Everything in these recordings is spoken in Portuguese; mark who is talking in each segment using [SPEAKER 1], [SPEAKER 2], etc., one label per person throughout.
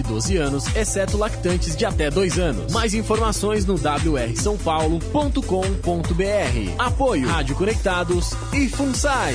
[SPEAKER 1] de 12 anos, exceto lactantes de até 2 anos. Mais informações no wrsãopaulo.com.br. Apoio Rádio Conectados e FUNSAI.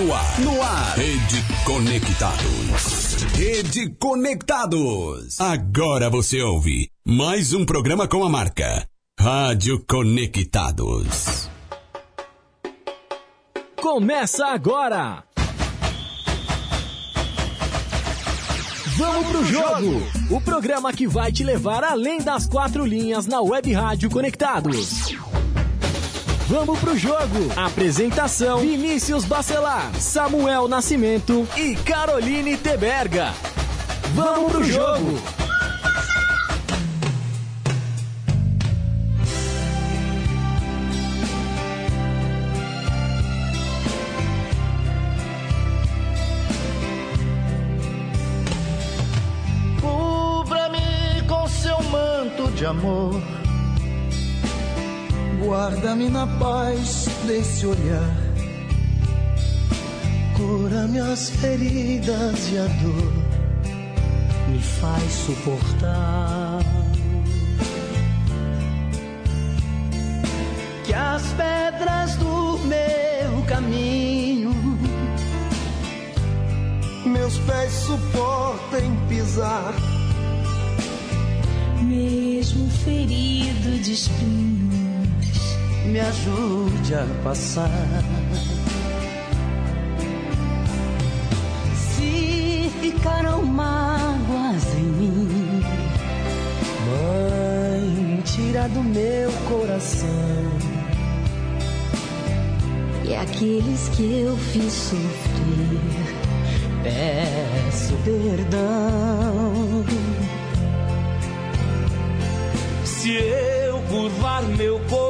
[SPEAKER 2] No ar, no ar. Rede Conectados. Rede Conectados. Agora você ouve mais um programa com a marca Rádio Conectados.
[SPEAKER 1] Começa agora! Vamos pro jogo! O programa que vai te levar além das quatro linhas na Web Rádio Conectados. Vamos pro jogo! Apresentação: Vinícius Bacelar, Samuel Nascimento e Caroline Teberga. Vamos pro jogo!
[SPEAKER 3] Cubra-me com seu manto de amor. Guarda-me na paz desse olhar. Cura minhas feridas e a dor me faz suportar. Que as pedras do meu caminho meus pés suportem pisar.
[SPEAKER 4] Mesmo ferido de espinhos,
[SPEAKER 3] me ajude a passar.
[SPEAKER 4] se ficaram mágoas em mim,
[SPEAKER 3] Mãe, tira do meu coração
[SPEAKER 4] e aqueles que eu fiz sofrer,
[SPEAKER 3] peço perdão. Se eu curvar meu corpo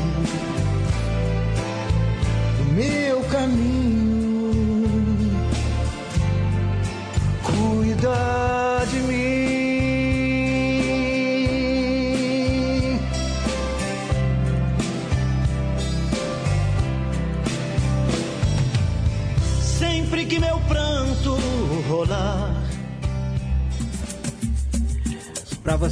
[SPEAKER 3] caminho.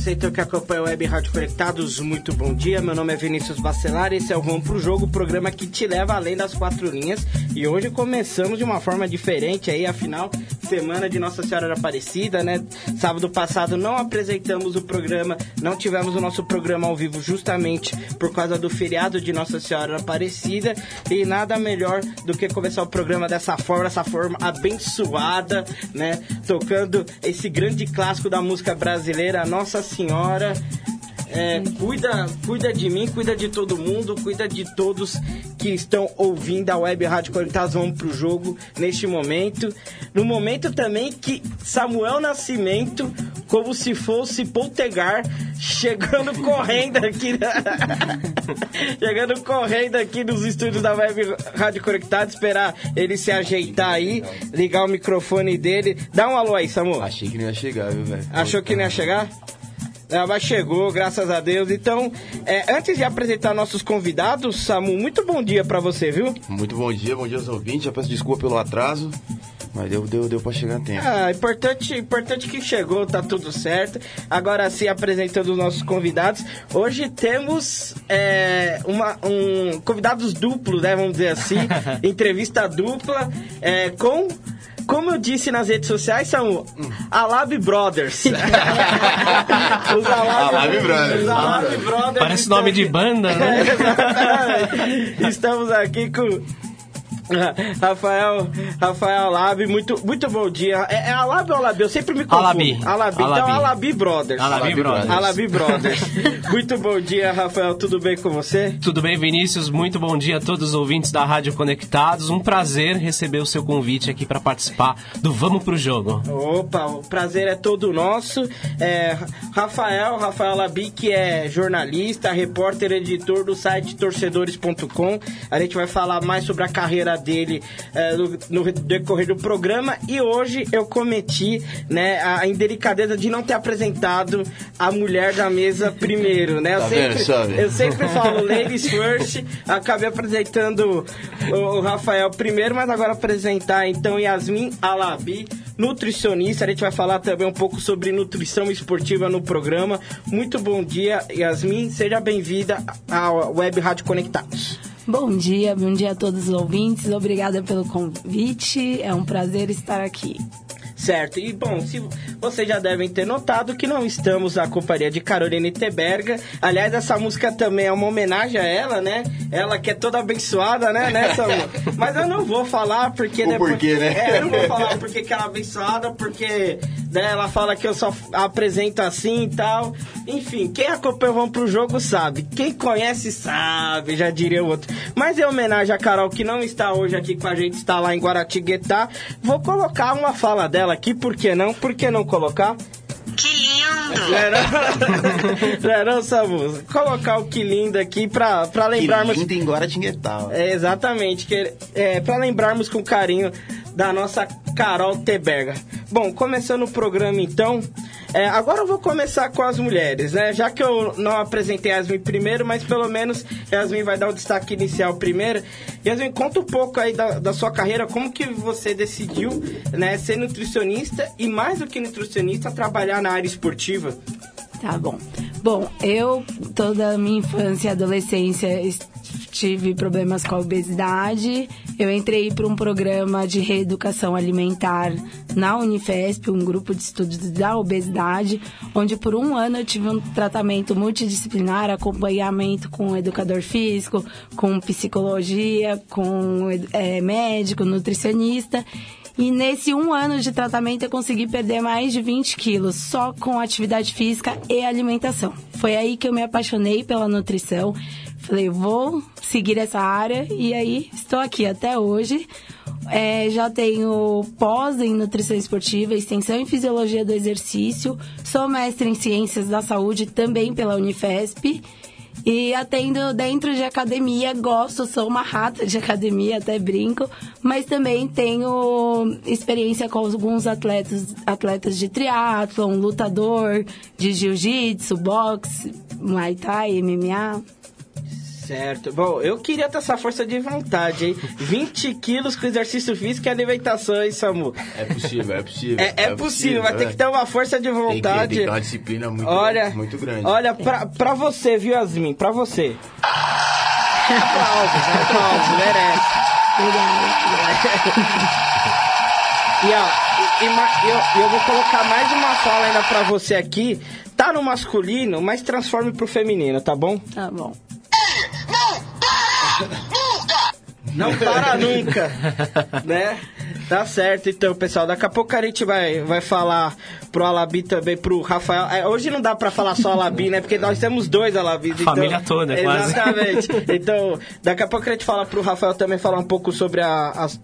[SPEAKER 5] Você então que acompanha o Web Rádio Conectados, muito bom dia. Meu nome é Vinícius Bacelar, esse é o Vamos Pro Jogo, o programa que te leva além das quatro linhas. E hoje começamos de uma forma diferente aí, afinal, semana de Nossa Senhora da Aparecida, né? Sábado passado não apresentamos o programa, não tivemos o nosso programa ao vivo justamente por causa do feriado de Nossa Senhora da Aparecida. E nada melhor do que começar o programa dessa forma, dessa forma abençoada, né? Tocando esse grande clássico da música brasileira, Nossa Senhora. É, cuida, cuida de mim, cuida de todo mundo, cuida de todos que estão ouvindo a Web Rádio Conectados Vamos pro jogo neste momento. No momento também que Samuel Nascimento, como se fosse Poltegar, chegando correndo aqui. chegando correndo aqui nos estúdios da Web Rádio Conectados, esperar ele se ajeitar aí, ligar o microfone dele. Dá um alô aí, Samuel.
[SPEAKER 6] Achei que não ia chegar, viu, velho?
[SPEAKER 5] Achou que não ia chegar? Mas chegou, graças a Deus. Então, é, antes de apresentar nossos convidados, Samu, muito bom dia pra você, viu?
[SPEAKER 6] Muito bom dia, bom dia aos ouvintes. Já peço desculpa pelo atraso, mas deu, deu, deu pra chegar a tempo.
[SPEAKER 5] Ah, importante, importante que chegou, tá tudo certo. Agora sim, apresentando os nossos convidados. Hoje temos é, uma, um convidados duplos, né? Vamos dizer assim. entrevista dupla é, com. Como eu disse nas redes sociais, são Alab Brothers. Os Alab,
[SPEAKER 6] Alab Brothers.
[SPEAKER 5] Os Alab Brothers.
[SPEAKER 7] Parece nome de banda, né?
[SPEAKER 5] Estamos aqui com Rafael, Rafael Lab, muito, muito bom dia. É, é Alab ou Alabi? Eu sempre me confundo.
[SPEAKER 7] Alabi.
[SPEAKER 5] Alabi. Então,
[SPEAKER 7] Alabi.
[SPEAKER 5] Alabi Brothers.
[SPEAKER 7] Alabi Brothers.
[SPEAKER 5] Alabi Brothers. muito bom dia, Rafael. Tudo bem com você?
[SPEAKER 7] Tudo bem, Vinícius? Muito bom dia a todos os ouvintes da Rádio Conectados. Um prazer receber o seu convite aqui para participar do Vamos Pro Jogo.
[SPEAKER 5] Opa, o prazer é todo nosso. É, Rafael, Rafael Labi, que é jornalista, repórter, editor do site torcedores.com. A gente vai falar mais sobre a carreira dele é, no, no decorrer do programa. E hoje eu cometi né, a indelicadeza de não ter apresentado a mulher da mesa primeiro, né? Eu
[SPEAKER 6] Tá vendo,
[SPEAKER 5] sempre,
[SPEAKER 6] sabe?
[SPEAKER 5] eu sempre falo ladies first, acabei apresentando o, o Rafael primeiro, mas agora apresentar então Yasmin Alabi, nutricionista. A gente vai falar também um pouco sobre nutrição esportiva no programa. Muito bom dia, Yasmin. Seja bem-vinda à Web Rádio Conectados.
[SPEAKER 8] Bom dia, bom dia a todos os ouvintes. Obrigada pelo convite. É um prazer estar aqui.
[SPEAKER 5] Certo, e bom, se vocês já devem ter notado que não estamos na companhia de Caroline Teberga. Aliás, essa música também é uma homenagem a ela, né? Ela que é toda abençoada, né, né, Samu? Mas eu não vou falar porque
[SPEAKER 6] O porquê, né?
[SPEAKER 5] É, eu não vou falar porque que ela é abençoada, porque né, ela fala que eu só apresento assim e tal. Enfim, quem acompanha o Vamos Pro Jogo sabe. Quem conhece sabe, já diria o outro. Mas em homenagem a Carol, que não está hoje aqui com a gente, está lá em Guaratinguetá, vou colocar uma fala dela aqui, por que não? Por que não colocar?
[SPEAKER 9] Que lindo!
[SPEAKER 5] Não não, não, não Samu? Colocar o que lindo aqui pra, pra lembrarmos...
[SPEAKER 6] Que lindo em Guaratinguetá.
[SPEAKER 5] É, exatamente, que, é, para lembrarmos com carinho da nossa Carol Teberga. Bom, começando o programa então, é, agora eu vou começar com as mulheres, né? Já que eu não apresentei a Yasmin primeiro, mas pelo menos Yasmin vai dar o destaque inicial primeiro. Yasmin, conta um pouco aí da, da sua carreira, como que você decidiu né, ser nutricionista e mais do que nutricionista, trabalhar na área esportiva.
[SPEAKER 8] Tá bom. Bom, eu toda a minha infância e adolescência tive problemas com a obesidade. Eu entrei para um programa de reeducação alimentar na Unifesp, um grupo de estudos da obesidade, onde por um ano eu tive um tratamento multidisciplinar, acompanhamento com educador físico, com psicologia, com eh, médico, nutricionista. E nesse um ano de tratamento eu consegui perder mais de 20 quilos só com atividade física e alimentação. Foi aí que eu me apaixonei pela nutrição. Falei, vou seguir essa área e aí estou aqui até hoje. É, já tenho pós em nutrição esportiva, extensão em fisiologia do exercício, sou mestre em ciências da saúde também pela Unifesp E atendo dentro de academia, gosto, sou uma rata de academia, até brinco, mas também tenho experiência com alguns atletas, atletas de triatlon, lutador, de jiu-jitsu, boxe, muay thai, MMA.
[SPEAKER 5] Certo. Bom, eu queria ter essa força de vontade, hein? 20 quilos com exercício físico e alimentação, hein, Samu?
[SPEAKER 6] É possível, é possível.
[SPEAKER 5] É, é possível, vai ter que ter uma força de
[SPEAKER 6] Tem que, tem
[SPEAKER 5] vontade.
[SPEAKER 6] que ter uma disciplina muito,
[SPEAKER 5] Olha,
[SPEAKER 6] muito grande.
[SPEAKER 5] olha pra, pra você, viu, Yasmin? Pra você. aplausos, aplausos, merece. E ó, e, e eu, eu vou colocar mais uma fala ainda pra você aqui. Tá no masculino, mas transforme pro feminino, tá bom?
[SPEAKER 8] Tá bom.
[SPEAKER 5] @웃 Não para nunca, né? Tá certo, então, pessoal. Daqui a pouco a gente vai, vai falar pro Alabi também, pro Rafael. É, hoje não dá pra falar só Alabi, né? Porque nós temos dois Alabis. então-
[SPEAKER 7] Família toda, quase.
[SPEAKER 5] Exatamente. Então, daqui a pouco a gente fala pro Rafael também falar um pouco sobre a,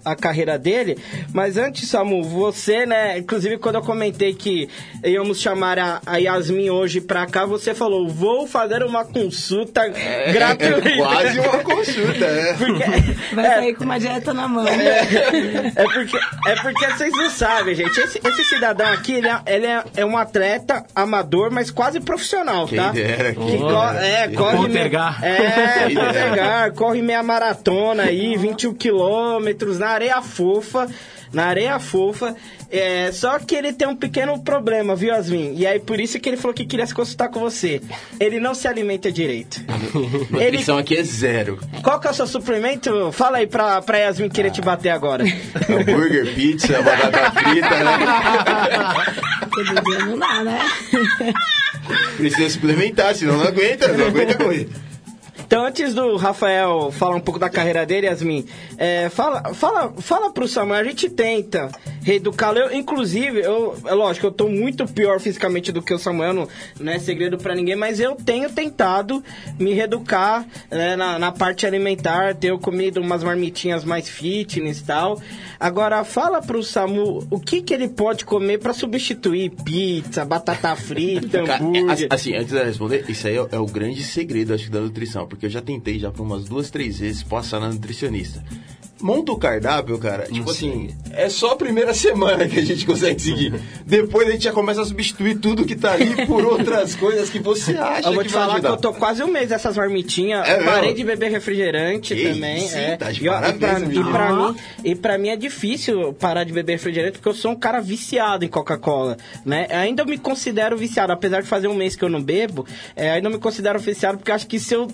[SPEAKER 5] a, a carreira dele. Mas antes, Samu, você, né? Inclusive, quando eu comentei que íamos chamar a, a Yasmin hoje pra cá, você falou: vou fazer uma consulta gratuita.
[SPEAKER 6] É quase uma consulta, é.
[SPEAKER 5] Porque,
[SPEAKER 8] Vai
[SPEAKER 5] é,
[SPEAKER 8] sair com uma dieta na mão.
[SPEAKER 5] é porque, é porque vocês não sabem, gente. Esse, esse cidadão aqui, ele, é, ele é, é um atleta amador, mas quase profissional,
[SPEAKER 6] Quem
[SPEAKER 5] tá?
[SPEAKER 6] dera,
[SPEAKER 5] Que co- é, corre
[SPEAKER 7] Poltergar.
[SPEAKER 5] é, poltergar, corre meia maratona aí, 21 quilômetros, na areia fofa. Na areia fofa. É, só que ele tem um pequeno problema, viu, Yasmin? E aí, por isso que ele falou que queria se consultar com você. Ele não se alimenta direito. Ele,
[SPEAKER 6] Nutrição aqui é zero.
[SPEAKER 5] qual que é o seu suplemento? Fala aí pra, pra Yasmin querer te bater agora.
[SPEAKER 6] Hambúrguer, pizza, batata frita, né?
[SPEAKER 8] Todo dia não dá, né?
[SPEAKER 6] Precisa suplementar, senão não aguenta, não aguenta correr.
[SPEAKER 5] Então, antes do Rafael falar um pouco da carreira dele, Yasmin, é, fala, fala, fala pro Samuel, a gente tenta reeducá-lo. Eu, inclusive, eu, é lógico, eu tô muito pior fisicamente do que o Samuel, não, não é segredo pra ninguém, mas eu tenho tentado me reeducar né, na, na parte alimentar, tenho comido umas marmitinhas mais fitness e tal. Agora, fala pro Samu o que, que ele pode comer pra substituir pizza, batata frita,
[SPEAKER 6] é,
[SPEAKER 5] hambúrguer.
[SPEAKER 6] assim, antes de responder, isso aí é, é o grande segredo, acho que, da nutrição. Porque eu já tentei já por umas duas, três vezes passar na nutricionista. Monta o cardápio, cara. Tipo assim, é só a primeira semana que a gente consegue seguir. Depois a gente já começa a substituir tudo que tá ali por outras coisas que você acha
[SPEAKER 5] Eu vou te falar
[SPEAKER 6] ajudar.
[SPEAKER 5] que eu tô quase um mês dessas marmitinhas.
[SPEAKER 6] É
[SPEAKER 5] parei de beber refrigerante
[SPEAKER 6] Que
[SPEAKER 5] também.
[SPEAKER 6] isso,
[SPEAKER 5] é.
[SPEAKER 6] tá de
[SPEAKER 5] e, ó, e,
[SPEAKER 6] parabéns,
[SPEAKER 5] pra, e, pra mim, e pra mim é difícil parar de beber refrigerante porque eu sou um cara viciado em Coca-Cola. Né? Ainda eu me considero viciado, apesar de fazer um mês que eu não bebo, é, ainda eu me considero viciado porque acho que se eu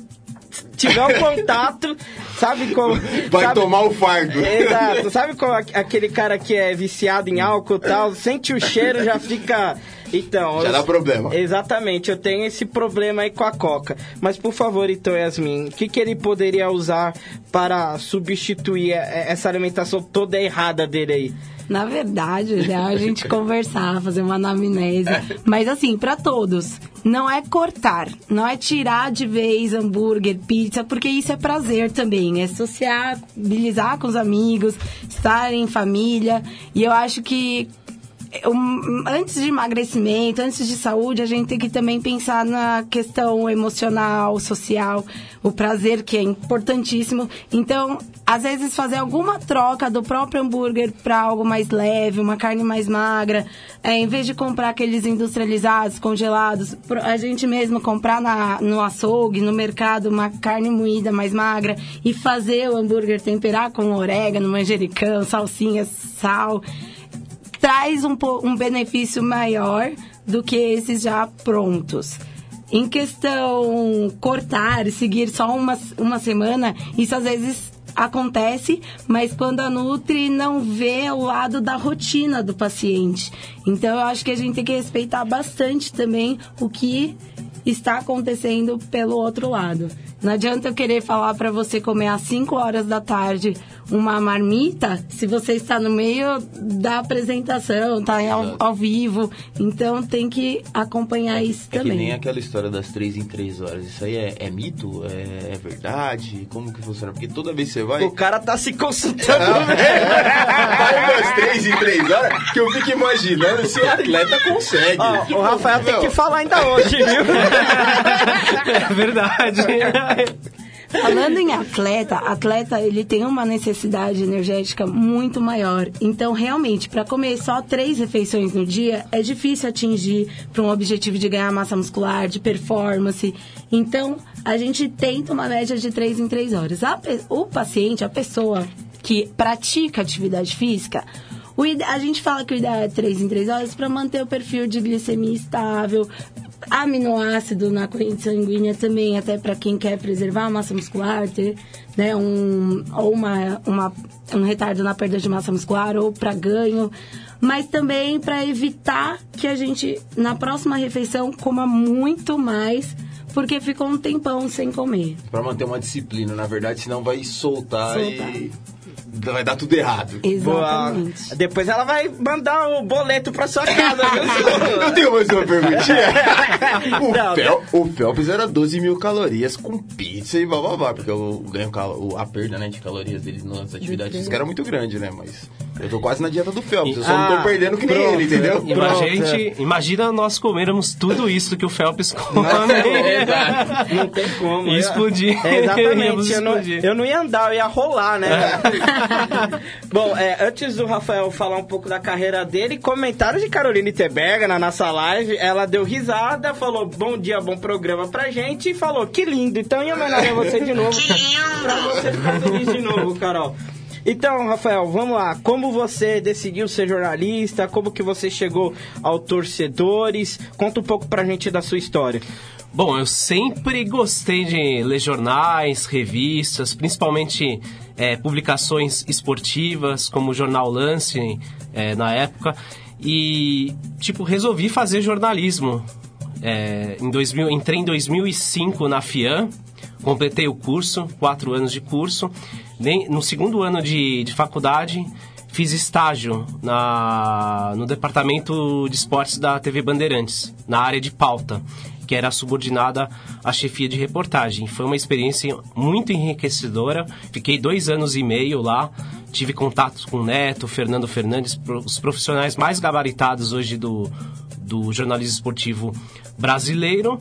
[SPEAKER 5] tiver um contato, sabe como.
[SPEAKER 6] Vai
[SPEAKER 5] sabe-
[SPEAKER 6] tomar o fardo.
[SPEAKER 5] Exato. Sabe como aqu- aquele cara que é viciado em álcool e tal, sente o cheiro, já fica. Então.
[SPEAKER 6] Já
[SPEAKER 5] eu-
[SPEAKER 6] dá problema.
[SPEAKER 5] Exatamente, eu tenho esse problema aí com a Coca. Mas por favor, então, Yasmin, o que, que ele poderia usar para substituir eh, essa alimentação toda errada dele aí?
[SPEAKER 8] Na verdade, o ideal é a gente conversar, fazer uma anamnese. Mas assim, pra todos, não é cortar, não é tirar de vez hambúrguer, pizza, porque isso é prazer também, é sociabilizar com os amigos, estar em família. E eu acho que antes de emagrecimento, antes de saúde, a gente tem que também pensar na questão emocional, social, o prazer que é importantíssimo. Então, às vezes fazer alguma troca do próprio hambúrguer para algo mais leve, uma carne mais magra, é, em vez de comprar aqueles industrializados, congelados, a gente mesmo comprar na, no açougue, no mercado, uma carne moída mais magra e fazer o hambúrguer temperar com orégano, manjericão, salsinha, sal traz um, um benefício maior do que esses já prontos. Em questão cortar, seguir só uma, uma semana, isso às vezes acontece, mas quando a Nutri não vê o lado da rotina do paciente. Então eu acho que a gente tem que respeitar bastante também o que está acontecendo pelo outro lado. Não adianta eu querer falar para você comer às 5 horas da tarde uma marmita se você está no meio da apresentação, tá ao, ao vivo. Então tem que acompanhar isso
[SPEAKER 6] É
[SPEAKER 8] também.
[SPEAKER 6] que nem aquela história das três em três horas. Isso aí é, é mito? É, é verdade? Como que funciona? Porque toda vez que você vai.
[SPEAKER 5] O cara tá se consultando
[SPEAKER 6] Vai umas três em três horas que eu fico imaginando se o atleta consegue.
[SPEAKER 5] Ó, o Rafael tem que falar ainda hoje, viu?
[SPEAKER 7] É verdade.
[SPEAKER 8] Falando em atleta, atleta ele tem uma necessidade energética muito maior. Então, realmente, para comer só três refeições no dia, é difícil atingir para um objetivo de ganhar massa muscular, de performance. Então, a gente tenta uma média de três em três horas. O paciente, a pessoa que pratica atividade física, a gente fala que o ideal é 3 em 3 horas para manter o perfil de glicemia estável, aminoácido na corrente sanguínea também, até para quem quer preservar a massa muscular, ter né, um, ou uma, uma, um retardo na perda de massa muscular ou para ganho, mas também para evitar que a gente, na próxima refeição, coma muito mais, porque ficou um tempão sem comer.
[SPEAKER 6] Pra manter uma disciplina, na verdade, senão vai soltar,
[SPEAKER 8] Soltar.
[SPEAKER 6] e vai dar tudo errado.
[SPEAKER 5] Boa. Depois ela vai mandar o boleto pra sua casa?
[SPEAKER 6] Eu tenho mais uma perguntinha. O,
[SPEAKER 5] Não,
[SPEAKER 6] Fel, o Phelps era 12 mil calorias com pizza e bababá, porque o ganho o- a perda né, de calorias dele nas atividades físicas era muito grande, né? Mas eu tô quase na dieta do Phelps, eu só não
[SPEAKER 5] Ah,
[SPEAKER 6] tô perdendo que nem
[SPEAKER 5] pronto.
[SPEAKER 6] ele, entendeu?
[SPEAKER 7] Imagine, imagina nós comermos tudo isso que o Phelps come.
[SPEAKER 5] Não tem como.
[SPEAKER 7] Ia explodir.
[SPEAKER 5] É, exatamente. Eu não,
[SPEAKER 7] explodir.
[SPEAKER 5] eu não ia andar, eu ia rolar, né? Bom, é, antes do Rafael falar um pouco da carreira dele, comentários de Caroline Teberga na nossa live. Ela deu risada, falou bom dia, bom programa pra gente e falou que lindo. Então, em homenagem a você de novo.
[SPEAKER 9] Que lindo!
[SPEAKER 5] pra você ficar feliz de novo, Carol. Então, Rafael, vamos lá. Como você decidiu ser jornalista? Como que você chegou ao torcedores? Conta um pouco pra gente da sua história.
[SPEAKER 7] Bom, eu sempre gostei de ler jornais, revistas, principalmente é, publicações esportivas, como o Jornal Lance, é, na época. E, tipo, resolvi fazer jornalismo. É, em 2000, entrei em 2005 na FIAM, completei o curso, quatro anos de curso. No segundo ano de, de faculdade, fiz estágio na, no departamento de esportes da TV Bandeirantes, na área de pauta, que era subordinada à chefia de reportagem. Foi uma experiência muito enriquecedora. Fiquei dois anos e meio lá. Tive contatos com o Neto, Fernando Fernandes, os profissionais mais gabaritados hoje do, do jornalismo esportivo brasileiro.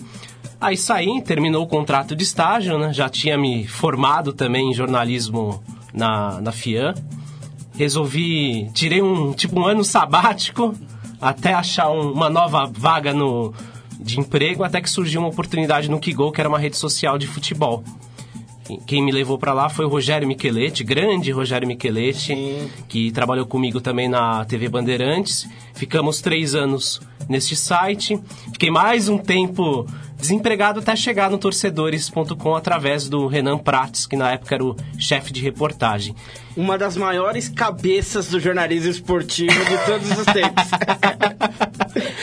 [SPEAKER 7] Aí saí, terminou o contrato de estágio, né? Já tinha me formado também em jornalismo na, na FIAM. Resolvi, tirei um tipo um ano sabático até achar um- uma nova vaga no, de emprego, até que surgiu uma oportunidade no Kigol, que era uma rede social de futebol. Quem me levou para lá foi o Rogério Micheletti, grande Rogério Micheletti, que trabalhou comigo também na TV Bandeirantes. Ficamos três anos neste site. Fiquei mais um tempo desempregado até chegar no torcedores.com através do Renan Prates, que na época era o chefe de reportagem.
[SPEAKER 5] Uma das maiores cabeças do jornalismo esportivo de todos os tempos.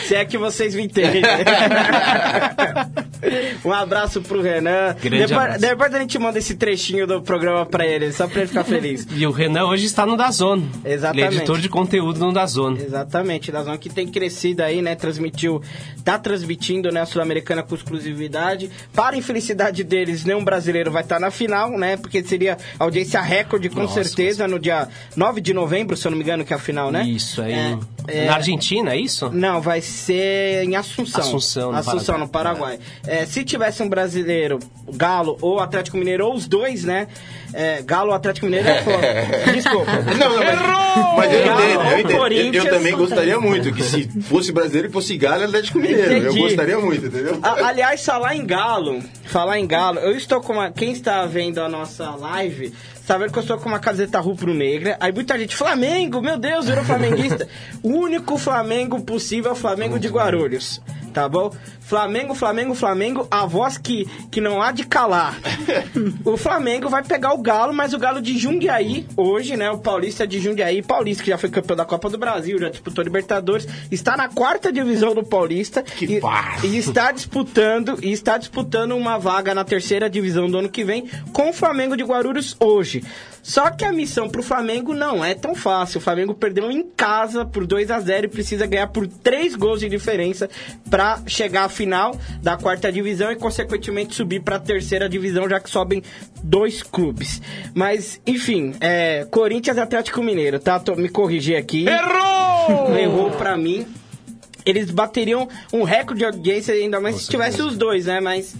[SPEAKER 5] Se é que vocês me entendem. um abraço pro Renan.
[SPEAKER 7] Grande
[SPEAKER 5] depois, a gente manda esse trechinho do programa pra ele, só pra ele ficar feliz.
[SPEAKER 7] E o Renan hoje está no Dazon.
[SPEAKER 5] Exatamente.
[SPEAKER 7] Ele é editor de conteúdo no Dazon.
[SPEAKER 5] Exatamente, da zona que tem crescido aí, né? Transmitiu, tá transmitindo, né, a Sul-Americana com exclusividade. Para a infelicidade deles, nenhum brasileiro vai estar na final, né? Porque seria audiência recorde, com
[SPEAKER 7] Nossa,
[SPEAKER 5] certeza, no dia 9 de novembro, se eu não me engano, que é a final, né?
[SPEAKER 7] Isso, aí.
[SPEAKER 5] É, é-
[SPEAKER 7] Na Argentina, é isso?
[SPEAKER 5] Não, vai ser em Assunção.
[SPEAKER 7] Assunção, no
[SPEAKER 5] Assunção,
[SPEAKER 7] Paraguai.
[SPEAKER 5] no Paraguai. É, se tivesse um brasileiro, Galo ou Atlético Mineiro, ou os dois, né? É, Galo ou Atlético Mineiro é foda. Desculpa.
[SPEAKER 6] Não, não, mas, mas eu
[SPEAKER 5] Galo
[SPEAKER 6] entendo, eu entendo. Eu- Eu, também gostaria muito que se fosse brasileiro e fosse Galo, Atlético Mineiro. Eu
[SPEAKER 5] Entendi.
[SPEAKER 6] gostaria muito, entendeu?
[SPEAKER 5] A- aliás, falar em Galo, falar em Galo, eu estou com uma. Quem está vendo a nossa live, está vendo que eu estou com uma camiseta rubro-negra. Aí muita gente, Flamengo, meu Deus, virou flamenguista. o único Flamengo possível é o Flamengo de Guarulhos. Tá bom? Flamengo, Flamengo, Flamengo, a voz que, que não há de calar. o Flamengo vai pegar o Galo, mas o Galo de Jundiaí, hoje, né? O Paulista de Jundiaí, Paulista que já foi campeão da Copa do Brasil, já disputou Libertadores, está na quarta divisão do Paulista
[SPEAKER 6] Que
[SPEAKER 5] e, e está disputando e está disputando uma vaga na terceira divisão do ano que vem com o Flamengo de Guarulhos hoje. Só que a missão pro Flamengo não é tão fácil. O Flamengo perdeu em casa por 2 a 0 e precisa ganhar por 3 gols de diferença para chegar à final da quarta divisão e consequentemente subir para a terceira divisão, já que sobem dois clubes. Mas, enfim, é, Corinthians e Atlético Mineiro, tá? Tô- me corrigir aqui. Errou! Errou pra mim eles bateriam um recorde de audiência ainda mais se tivesse os dois, né? Mas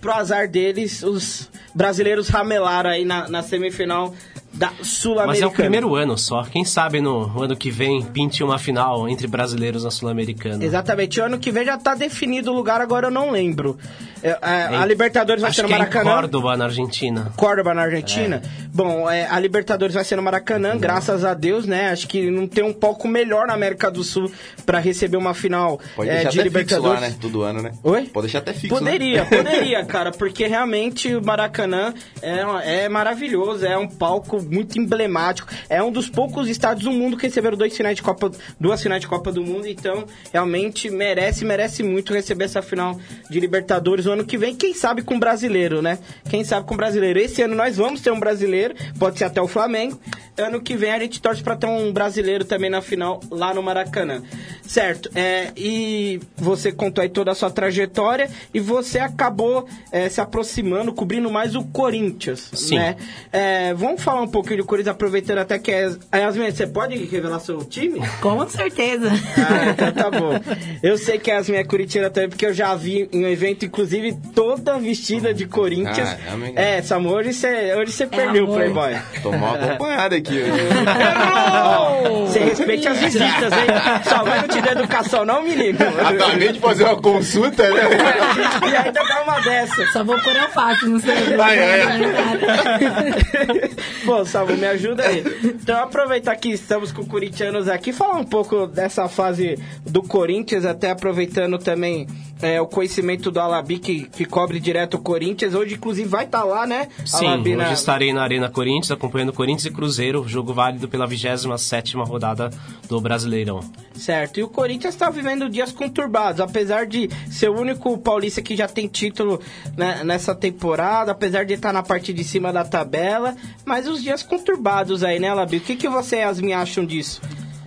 [SPEAKER 5] pro azar deles, os brasileiros ramelaram aí na, na semifinal da Sul-Americana.
[SPEAKER 7] Mas é o primeiro ano só. Quem sabe no ano que vem pinte uma final entre brasileiros na Sul-Americana.
[SPEAKER 5] Exatamente. O ano que vem já tá definido o lugar, agora eu não lembro. É, a, a
[SPEAKER 7] Em-
[SPEAKER 5] Libertadores vai ser no
[SPEAKER 7] é
[SPEAKER 5] Maracanã.
[SPEAKER 7] Córdoba, na Argentina.
[SPEAKER 5] Córdoba na Argentina. Bom, é, a Libertadores vai ser no Maracanã, graças a Deus, né? Acho que não tem um palco melhor na América do Sul pra receber uma final
[SPEAKER 6] Pode
[SPEAKER 5] é,
[SPEAKER 6] deixar
[SPEAKER 5] de
[SPEAKER 6] até fixo
[SPEAKER 5] Libertadores.
[SPEAKER 6] lá, né? Todo ano, né?
[SPEAKER 5] Oi?
[SPEAKER 6] Pode deixar até fixo,
[SPEAKER 5] Poderia,
[SPEAKER 6] né?
[SPEAKER 5] poderia, cara, porque realmente o Maracanã é, é maravilhoso, é um palco muito emblemático, é um dos poucos estádios do mundo que receberam dois finais de Copa, duas finais de Copa do Mundo, então realmente merece, merece muito receber essa final de Libertadores no ano que vem, quem sabe com brasileiro, né? Quem sabe com brasileiro. Esse ano nós vamos ter um brasileiro, pode ser até o Flamengo. Ano que vem a gente torce para ter um brasileiro também na final lá no Maracanã. Certo, é, e você contou aí toda a sua trajetória e você acabou é, se aproximando, cobrindo mais o Corinthians,
[SPEAKER 7] Sim.
[SPEAKER 5] né? É, vamos falar um pouquinho do Corinthians, aproveitando até que é... Yasmin, você pode revelar seu time?
[SPEAKER 8] Com certeza.
[SPEAKER 5] Ah, então tá bom. Eu sei que a Yasmin é curitiba também, porque eu já vi em um evento, inclusive, toda vestida de Corinthians.
[SPEAKER 6] Ah, amiga.
[SPEAKER 5] é, Samu, hoje você, hoje você perdeu o
[SPEAKER 8] amor.
[SPEAKER 5] Playboy.
[SPEAKER 6] Tô mal acompanhado aqui. hoje.
[SPEAKER 5] Você respeite as visitas, hein? Sua mãe não te deu educação, não, menino?
[SPEAKER 6] Acabei de fazer uma consulta, né?
[SPEAKER 5] e ainda dá uma dessa.
[SPEAKER 8] Só vou pôr a faca no seu
[SPEAKER 6] Ai, ai.
[SPEAKER 5] Salvo, me ajuda aí. Então, aproveitar que estamos com corintianos aqui, falar um pouco dessa fase do Corinthians, até aproveitando também é, o conhecimento do Alabi, que, que cobre direto o Corinthians. Hoje, inclusive, vai estar lá, né?
[SPEAKER 7] Sim,
[SPEAKER 5] Alabi,
[SPEAKER 7] hoje
[SPEAKER 5] na-
[SPEAKER 7] estarei na Arena Corinthians, acompanhando Corinthians e Cruzeiro, jogo válido pela 27ª rodada do Brasileirão.
[SPEAKER 5] Certo, e o Corinthians está vivendo dias conturbados, apesar de ser o único paulista que já tem título né, nessa temporada, apesar de estar na parte de cima da tabela, mas os dias conturbados aí, né, Labi? O que, que você e acham disso?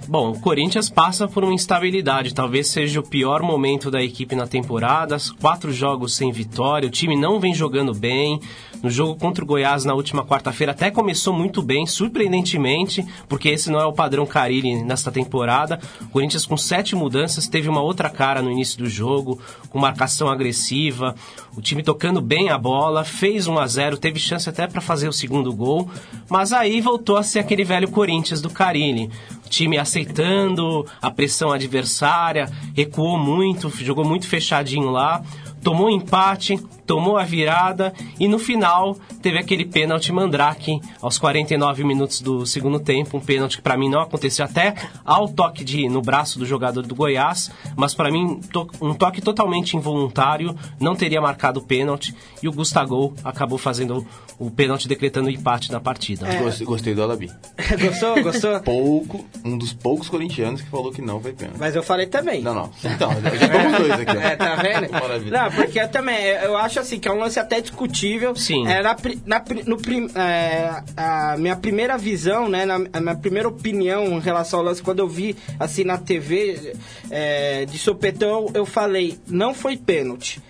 [SPEAKER 7] Bom, o Corinthians passa por uma instabilidade, talvez seja o pior momento da equipe na temporada. Quatro jogos sem vitória, o time não vem jogando bem. No jogo contra o Goiás na última quarta-feira até começou muito bem, surpreendentemente, porque esse não é o padrão Carilli nesta temporada. O Corinthians com sete mudanças teve uma outra cara no início do jogo, com marcação agressiva, o time tocando bem a bola, fez 1 a 0, teve chance até para fazer o segundo gol, mas aí voltou a ser aquele velho Corinthians do Carilli. Time aceitando a pressão adversária, recuou muito, jogou muito fechadinho lá, tomou empate, tomou a virada e no final teve aquele pênalti Mandrake aos 49 minutos do segundo tempo, um pênalti que para mim não aconteceu até ao toque de no braço do jogador do Goiás, mas para mim to- um toque totalmente involuntário, não teria marcado o pênalti e o Gustavo acabou fazendo o pênalti decretando o empate na partida.
[SPEAKER 6] Gostei, gostei do Alabi.
[SPEAKER 5] Gostou? Gostou?
[SPEAKER 6] Pouco, um dos poucos corintianos que falou que não foi pênalti.
[SPEAKER 5] Mas eu falei também.
[SPEAKER 6] Não, não. Então, já estamos dois aqui. ó.
[SPEAKER 5] É, tá vendo?
[SPEAKER 6] Maravilha.
[SPEAKER 5] Não, porque eu também, eu acho assim, que é um lance até discutível.
[SPEAKER 7] Sim.
[SPEAKER 5] É, na, na, no é, a minha primeira visão, né, na, a minha primeira opinião em relação ao lance, quando eu vi, assim, na TV, é, de sopetão, eu falei, não foi pênalti.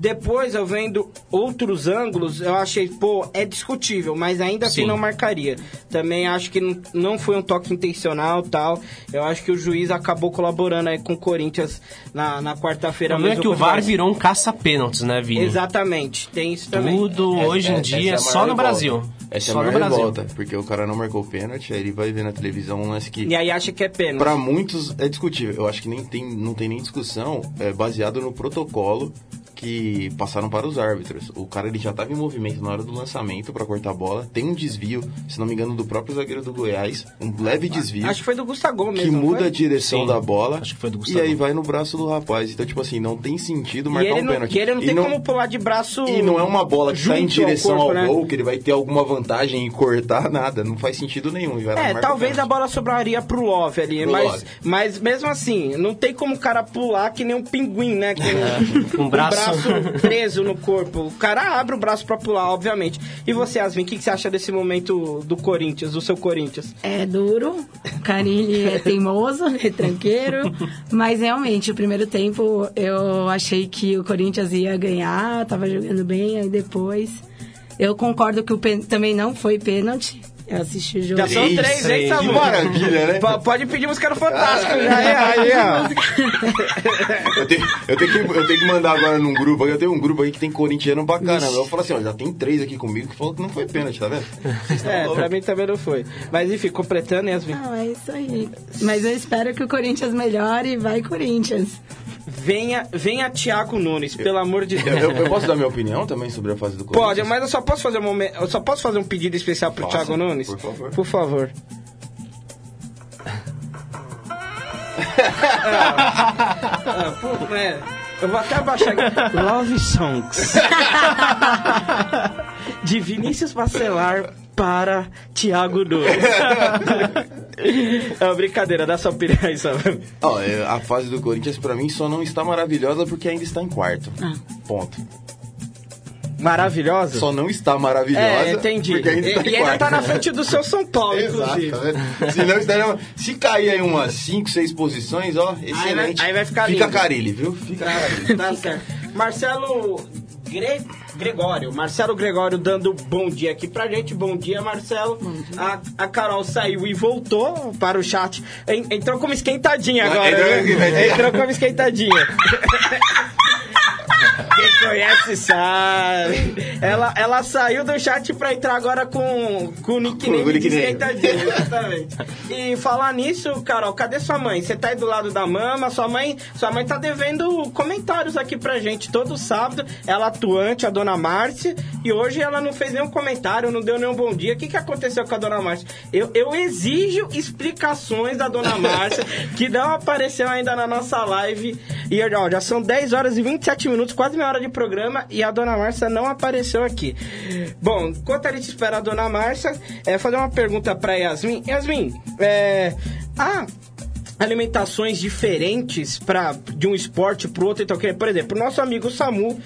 [SPEAKER 5] Depois, eu vendo outros ângulos, eu achei, pô, é discutível, mas ainda assim
[SPEAKER 7] Sim.
[SPEAKER 5] não marcaria. Também acho que não, não foi um toque intencional tal. Eu acho que o juiz acabou colaborando aí com o Corinthians na, na quarta-feira
[SPEAKER 7] problema é que o VAR
[SPEAKER 5] Goiás.
[SPEAKER 7] virou um caça-pênaltis, né, Vini?
[SPEAKER 5] Exatamente, tem isso também.
[SPEAKER 7] Tudo hoje em
[SPEAKER 6] Essa
[SPEAKER 7] dia
[SPEAKER 6] é
[SPEAKER 7] só no. Brasil.
[SPEAKER 6] Essa
[SPEAKER 7] só
[SPEAKER 6] é a
[SPEAKER 7] no
[SPEAKER 6] maior
[SPEAKER 7] Brasil.
[SPEAKER 6] revolta, porque o cara não marcou o pênalti, aí ele vai ver na televisão um lance que...
[SPEAKER 5] E aí acha que é pênalti.
[SPEAKER 6] Pra muitos é discutível. Eu acho que nem tem, não tem nem discussão é, baseado no protocolo que passaram para os árbitros. O cara ele já estava em movimento na hora do lançamento para cortar a bola. Tem um desvio, se não me engano, do próprio zagueiro do Goiás, um leve desvio.
[SPEAKER 5] Acho que foi do Gustavo mesmo.
[SPEAKER 6] que
[SPEAKER 5] não
[SPEAKER 6] muda
[SPEAKER 5] foi?
[SPEAKER 6] a direção
[SPEAKER 7] Sim,
[SPEAKER 6] da bola.
[SPEAKER 7] acho que foi do
[SPEAKER 6] E
[SPEAKER 7] Gustavo.
[SPEAKER 6] aí vai no braço do rapaz. Então, tipo assim, não tem sentido
[SPEAKER 5] E
[SPEAKER 6] marcar
[SPEAKER 5] ele
[SPEAKER 6] um
[SPEAKER 5] não,
[SPEAKER 6] pênalti.
[SPEAKER 5] que ele não
[SPEAKER 6] E
[SPEAKER 5] tem como pular de braço.
[SPEAKER 6] e não é uma bola que está em
[SPEAKER 5] junto ao
[SPEAKER 6] direção
[SPEAKER 5] corpo,
[SPEAKER 6] ao
[SPEAKER 5] né?
[SPEAKER 6] gol, que ele vai ter alguma vantagem em cortar, nada. Não faz sentido nenhum. E e
[SPEAKER 5] É, talvez a bola sobraria pro Love ali,
[SPEAKER 6] Pro
[SPEAKER 5] mas,
[SPEAKER 6] Love.
[SPEAKER 5] mas mesmo assim, não tem como o cara pular que nem um pinguim, né? Que nem
[SPEAKER 7] com o braço-
[SPEAKER 5] preso no corpo. O cara abre o braço pra pular, obviamente. E você, Asmin, o que, que você acha desse momento do Corinthians, do seu Corinthians?
[SPEAKER 8] É duro, o Carilli é teimoso, é tranqueiro, mas realmente, o primeiro tempo eu achei que o Corinthians ia ganhar, tava jogando bem, aí depois. Eu concordo que o pen- também não foi pênalti. Eu assisti o jogo.
[SPEAKER 5] Já são três, hein,
[SPEAKER 6] Que
[SPEAKER 5] Samu?
[SPEAKER 6] maravilha, né?
[SPEAKER 5] P- Pode pedir música no Fantástico já, aí, aí, ó.
[SPEAKER 6] Eu tenho, eu, tenho que, eu tenho que mandar agora num grupo. Eu tenho um grupo aí que tem corintiano pra caramba. Eu falo assim, ó, já tem três aqui comigo que falou que não foi pênalti, tá vendo?
[SPEAKER 5] É, pra mim também não foi. Mas enfim, completando, Yasmin.
[SPEAKER 8] Não, é isso aí. Mas eu espero que o Corinthians melhore e vai Corinthians.
[SPEAKER 5] Venha, venha Thiago Nunes, pelo amor de
[SPEAKER 6] Eu,
[SPEAKER 5] Deus.
[SPEAKER 6] eu- eu posso dar minha opinião também sobre a fase do Corinthians?
[SPEAKER 5] Pode, mas eu só posso fazer um momento, eu só posso fazer um pedido especial pro
[SPEAKER 6] Faça,
[SPEAKER 5] Thiago Nunes?
[SPEAKER 6] por favor.
[SPEAKER 5] Por favor. Ah, pô, é, eu vou até abaixar aqui. Love Songs. De Vinícius Bacelar para Thiago Nunes. É uma brincadeira, dá sua opinião aí, sabe?
[SPEAKER 6] Ó, é, a fase do Corinthians pra mim só não está maravilhosa porque ainda está em quarto.
[SPEAKER 5] Ah.
[SPEAKER 6] Ponto.
[SPEAKER 5] Maravilhosa?
[SPEAKER 6] Só não está maravilhosa
[SPEAKER 5] É, entendi.
[SPEAKER 6] porque ainda
[SPEAKER 5] E,
[SPEAKER 6] está em
[SPEAKER 5] e ainda
[SPEAKER 6] quarto.
[SPEAKER 5] tá na frente do seu São Paulo,
[SPEAKER 6] Exato,
[SPEAKER 5] inclusive.
[SPEAKER 6] tá vendo? Se, não estaria- se cair aí umas 5, 6 posições, ó, excelente.
[SPEAKER 5] aí vai ficar
[SPEAKER 6] Fica
[SPEAKER 5] lindo.
[SPEAKER 6] Carilli, viu? Fica Carilli.
[SPEAKER 5] Tá certo. Marcelo Gre- Gregório. Marcelo Gregório dando bom dia aqui pra gente. Bom dia, Marcelo. A, a Carol saiu e voltou para o chat. En- Entrou como esquentadinha agora.
[SPEAKER 6] Entrou
[SPEAKER 5] né? Entrou como esquentadinha. Conhece sabe. Ela, ela saiu do chat pra entrar agora com, com o nickname
[SPEAKER 6] Com o
[SPEAKER 5] de
[SPEAKER 6] nickname.
[SPEAKER 5] esquentadinha. Exatamente. E falar nisso, Carol, cadê sua mãe? Você tá aí do lado da mama, sua mãe, sua mãe tá devendo comentários aqui pra gente. Todo sábado, ela atuante, a dona Márcia, e hoje ela não fez nenhum comentário, não deu nenhum bom dia. O que, que aconteceu com a dona Márcia? Eu, eu exijo explicações da dona Márcia, que não apareceu ainda na nossa live. E ó, já são 10 horas e 27 minutos, quase meia hora de programa, e a dona Márcia não apareceu aqui. Bom, enquanto a gente espera a dona Márcia, é, fazer uma pergunta pra Yasmin. Yasmin, é. Alimentações diferentes para de um esporte para outro. Então, que, por exemplo, o nosso amigo Samu,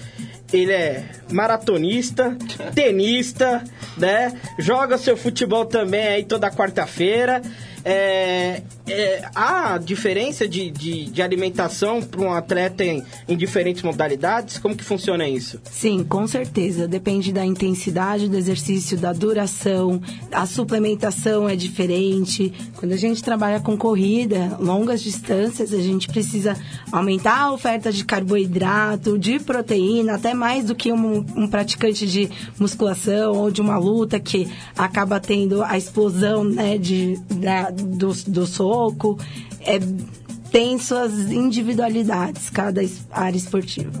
[SPEAKER 5] ele é maratonista, tenista, né? Joga seu futebol também aí toda quarta-feira. É, é, há diferença de, de, de alimentação para um atleta em, em diferentes modalidades? Como que funciona isso?
[SPEAKER 8] Sim, com certeza. Depende da intensidade do exercício, da duração, a suplementação é diferente. Quando a gente trabalha com corrida, longas distâncias, a gente precisa aumentar a oferta de carboidrato, de proteína, até mais do que um, um praticante de musculação ou de uma luta que acaba tendo a explosão né, de, da- do, do soco. É, tem suas individualidades, cada área esportiva.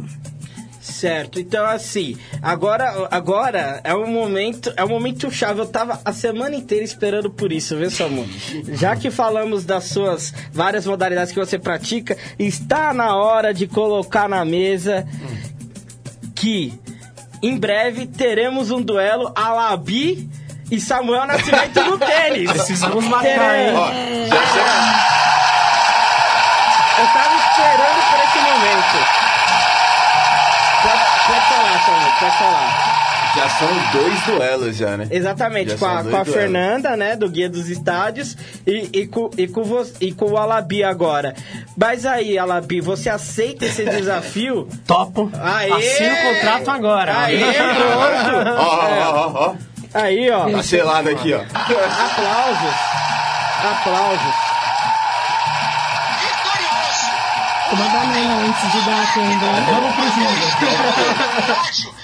[SPEAKER 5] Certo, então assim, agora, agora é um momento, é um momento chave. Eu tava a semana inteira esperando por isso, viu, Samu? Já que falamos das suas várias modalidades que você pratica, está na hora de colocar na mesa que em breve teremos um duelo Alabi e Samuel Nascimento no tênis.
[SPEAKER 7] Precisamos marcar, hein?
[SPEAKER 6] Ó, já são-
[SPEAKER 5] Eu tava esperando por esse momento. Pode, pode falar, Samuel, pode falar.
[SPEAKER 6] já são dois duelos já, né?
[SPEAKER 5] Exatamente,
[SPEAKER 6] Já
[SPEAKER 5] com a, com a. Fernanda, né, do Guia dos Estádios, e, e, com, e, com vo- e com o Alabi agora. Mas aí, Alabi, você aceita esse desafio?
[SPEAKER 7] Topo.
[SPEAKER 5] Aê!
[SPEAKER 7] Assina o contrato agora.
[SPEAKER 5] Aí, pronto!
[SPEAKER 6] Ó, ó, ó, ó.
[SPEAKER 5] Aí, ó,
[SPEAKER 6] Tá selado aqui, ó.
[SPEAKER 5] aplausos. Aplausos.
[SPEAKER 8] Uma banana antes de dar a tenda.
[SPEAKER 7] Vamos pro jogo.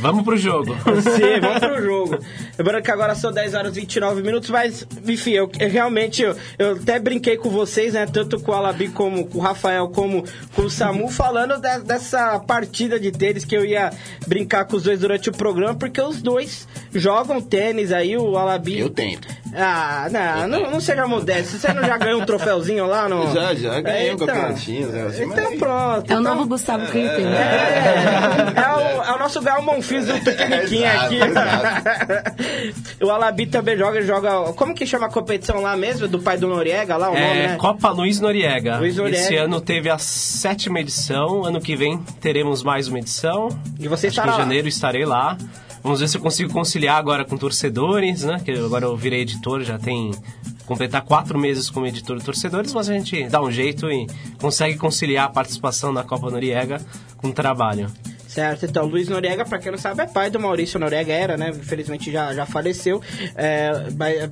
[SPEAKER 7] Vamos pro jogo.
[SPEAKER 5] Sim, vamos pro jogo. Lembrando que agora são 10 horas e 29 minutos, mas, enfim, eu, eu realmente, eu, eu até brinquei com vocês, né? Tanto com o Alabi como com o Rafael, como com o Samu, falando de- dessa partida de tênis que eu ia brincar com os dois durante o programa, porque os dois jogam tênis aí, o Alabi...
[SPEAKER 6] Eu tento.
[SPEAKER 5] Ah, não, não, não seja modesto. Você não já ganhou um troféuzinho lá no...
[SPEAKER 6] Já, já ganhei
[SPEAKER 5] É,
[SPEAKER 6] um campeonatinho, né, assim,
[SPEAKER 5] Então
[SPEAKER 6] mas-
[SPEAKER 5] pronto.
[SPEAKER 8] É o
[SPEAKER 5] então-
[SPEAKER 8] novo Gustavo Kirten.
[SPEAKER 5] é, é o, é o nosso Gal Monfils do Tupiniquim
[SPEAKER 6] Exato,
[SPEAKER 5] aqui. o Alabi também joga, joga. Como que chama a competição lá mesmo? Do pai do Noriega lá, o nome,
[SPEAKER 7] É,
[SPEAKER 5] né?
[SPEAKER 7] Copa Luiz Noriega.
[SPEAKER 5] Luiz Noriega.
[SPEAKER 7] Esse ano teve a sétima edição. Ano que vem teremos mais uma edição.
[SPEAKER 5] E você
[SPEAKER 7] Acho que
[SPEAKER 5] estará
[SPEAKER 7] em
[SPEAKER 5] lá.
[SPEAKER 7] janeiro estarei lá. Vamos ver se eu consigo conciliar agora com torcedores, né? Que agora eu virei editor, já tem completar quatro meses como editor de torcedores, mas a gente dá um jeito e consegue conciliar a participação na Copa Noriega com o trabalho.
[SPEAKER 5] Certo, então Luiz Noriega, pra quem não sabe, é pai do Maurício Noriega, era, né? Infelizmente já, já faleceu. É,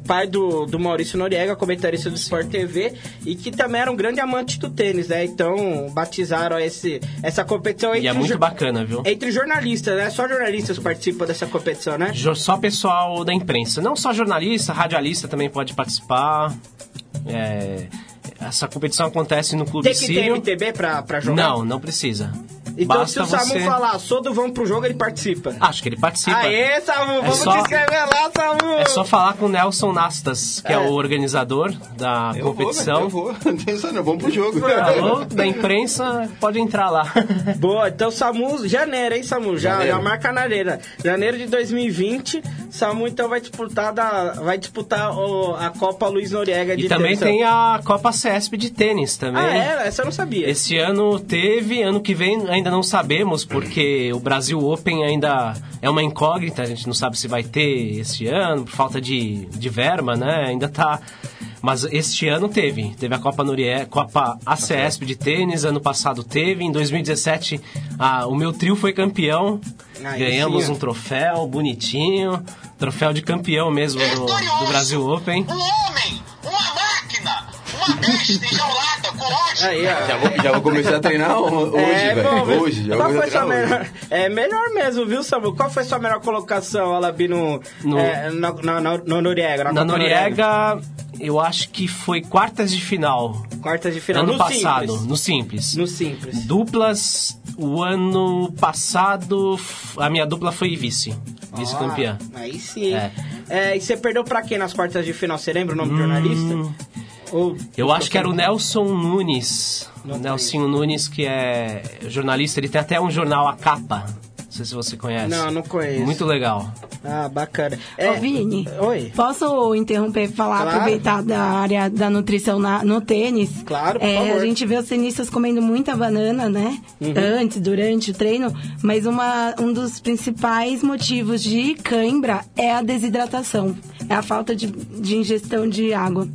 [SPEAKER 5] pai do, do Maurício Noriega, comentarista do Sport TV, e que também era um grande amante do tênis, né? Então batizaram esse, essa competição
[SPEAKER 7] E
[SPEAKER 5] entre,
[SPEAKER 7] é muito bacana, viu?
[SPEAKER 5] entre jornalistas, né? Só jornalistas participam dessa competição, né?
[SPEAKER 7] Só pessoal da imprensa, não só jornalista, radialista também pode participar. É, essa competição acontece no Clube
[SPEAKER 5] Tem que ter
[SPEAKER 7] Sírio.
[SPEAKER 5] MTB pra, pra jogar?
[SPEAKER 7] Não, não precisa.
[SPEAKER 5] Então
[SPEAKER 7] Basta
[SPEAKER 5] se o Samu
[SPEAKER 7] você...
[SPEAKER 5] falar, sou do Vamos pro Jogo, ele participa.
[SPEAKER 7] Acho que ele participa.
[SPEAKER 5] Aê, Samu, vamos
[SPEAKER 7] só-
[SPEAKER 5] te inscrever lá, Samu!
[SPEAKER 7] É só falar com o Nelson Nastas, que é,
[SPEAKER 5] É.
[SPEAKER 7] o organizador da
[SPEAKER 6] Eu
[SPEAKER 7] competição.
[SPEAKER 6] vou, eu vou. Não vamos pro jogo.
[SPEAKER 7] Alô, da imprensa, pode entrar lá.
[SPEAKER 5] Boa, então Samu, janeiro, hein, Samu? Já,
[SPEAKER 6] Janeiro.
[SPEAKER 5] já marca na arena. Janeiro de 2020, Samu então vai disputar, da, vai disputar o- a Copa Luiz Noriega de
[SPEAKER 7] E também tem a Copa CESP de tênis também.
[SPEAKER 5] Ah, é? Essa eu não sabia.
[SPEAKER 7] Esse ano teve, ano que vem ainda não sabemos, porque o Brasil Open ainda é uma incógnita, a gente não sabe se vai ter esse ano, por falta de, de verba, né? Ainda tá. Mas este ano teve. Teve a Copa Noriega, Copa ACESP de tênis, ano passado teve. Em 2017, a- o meu trio foi campeão.
[SPEAKER 5] Aí
[SPEAKER 7] Ganhamos
[SPEAKER 5] sim.
[SPEAKER 7] um troféu bonitinho. Troféu de campeão mesmo do, do Brasil Open.
[SPEAKER 9] Um homem, ódio.
[SPEAKER 5] Aí, ó.
[SPEAKER 6] Já vou, já vou começar a treinar ho- hoje,
[SPEAKER 5] É,
[SPEAKER 6] velho. Hoje, já
[SPEAKER 5] Qual
[SPEAKER 6] vou
[SPEAKER 5] foi
[SPEAKER 6] começar
[SPEAKER 5] sua
[SPEAKER 6] a treinar
[SPEAKER 5] melhor... É melhor mesmo, viu, Samu? Qual foi sua melhor colocação, Alabi, no,
[SPEAKER 7] No-
[SPEAKER 5] é, na, na, na- no Noriega?
[SPEAKER 7] Na
[SPEAKER 5] Copa
[SPEAKER 7] Noriega, eu acho que foi quartas de final.
[SPEAKER 5] Quartas de final.
[SPEAKER 7] ano
[SPEAKER 5] no
[SPEAKER 7] passado,
[SPEAKER 5] Simples.
[SPEAKER 7] no Simples.
[SPEAKER 5] No Simples.
[SPEAKER 7] Duplas, o ano passado, a minha dupla foi vice. Vice-campeã.
[SPEAKER 5] Ah, aí sim.
[SPEAKER 7] É.
[SPEAKER 5] É, e você perdeu pra quem nas quartas de final? Você lembra o nome do jornalista? Ou.
[SPEAKER 7] Eu acho que era o Nelson Nunes.
[SPEAKER 5] Não
[SPEAKER 7] o Nelson Nunes, que é jornalista, ele tem até um jornal A Capa. Não sei se você conhece.
[SPEAKER 5] Não, não conheço.
[SPEAKER 7] Muito legal.
[SPEAKER 5] Ah, bacana.
[SPEAKER 8] Ô, Vini,
[SPEAKER 5] Oi.
[SPEAKER 8] posso interromper e falar,
[SPEAKER 5] Claro.
[SPEAKER 8] aproveitar da área da nutrição na- no tênis?
[SPEAKER 5] Claro, por
[SPEAKER 8] É,
[SPEAKER 5] favor.
[SPEAKER 8] A gente vê os tenistas comendo muita banana, né?
[SPEAKER 5] Uhum.
[SPEAKER 8] Antes, durante o treino, mas uma, um dos principais motivos de cãibra é a desidratação, é a falta de, de ingestão de água.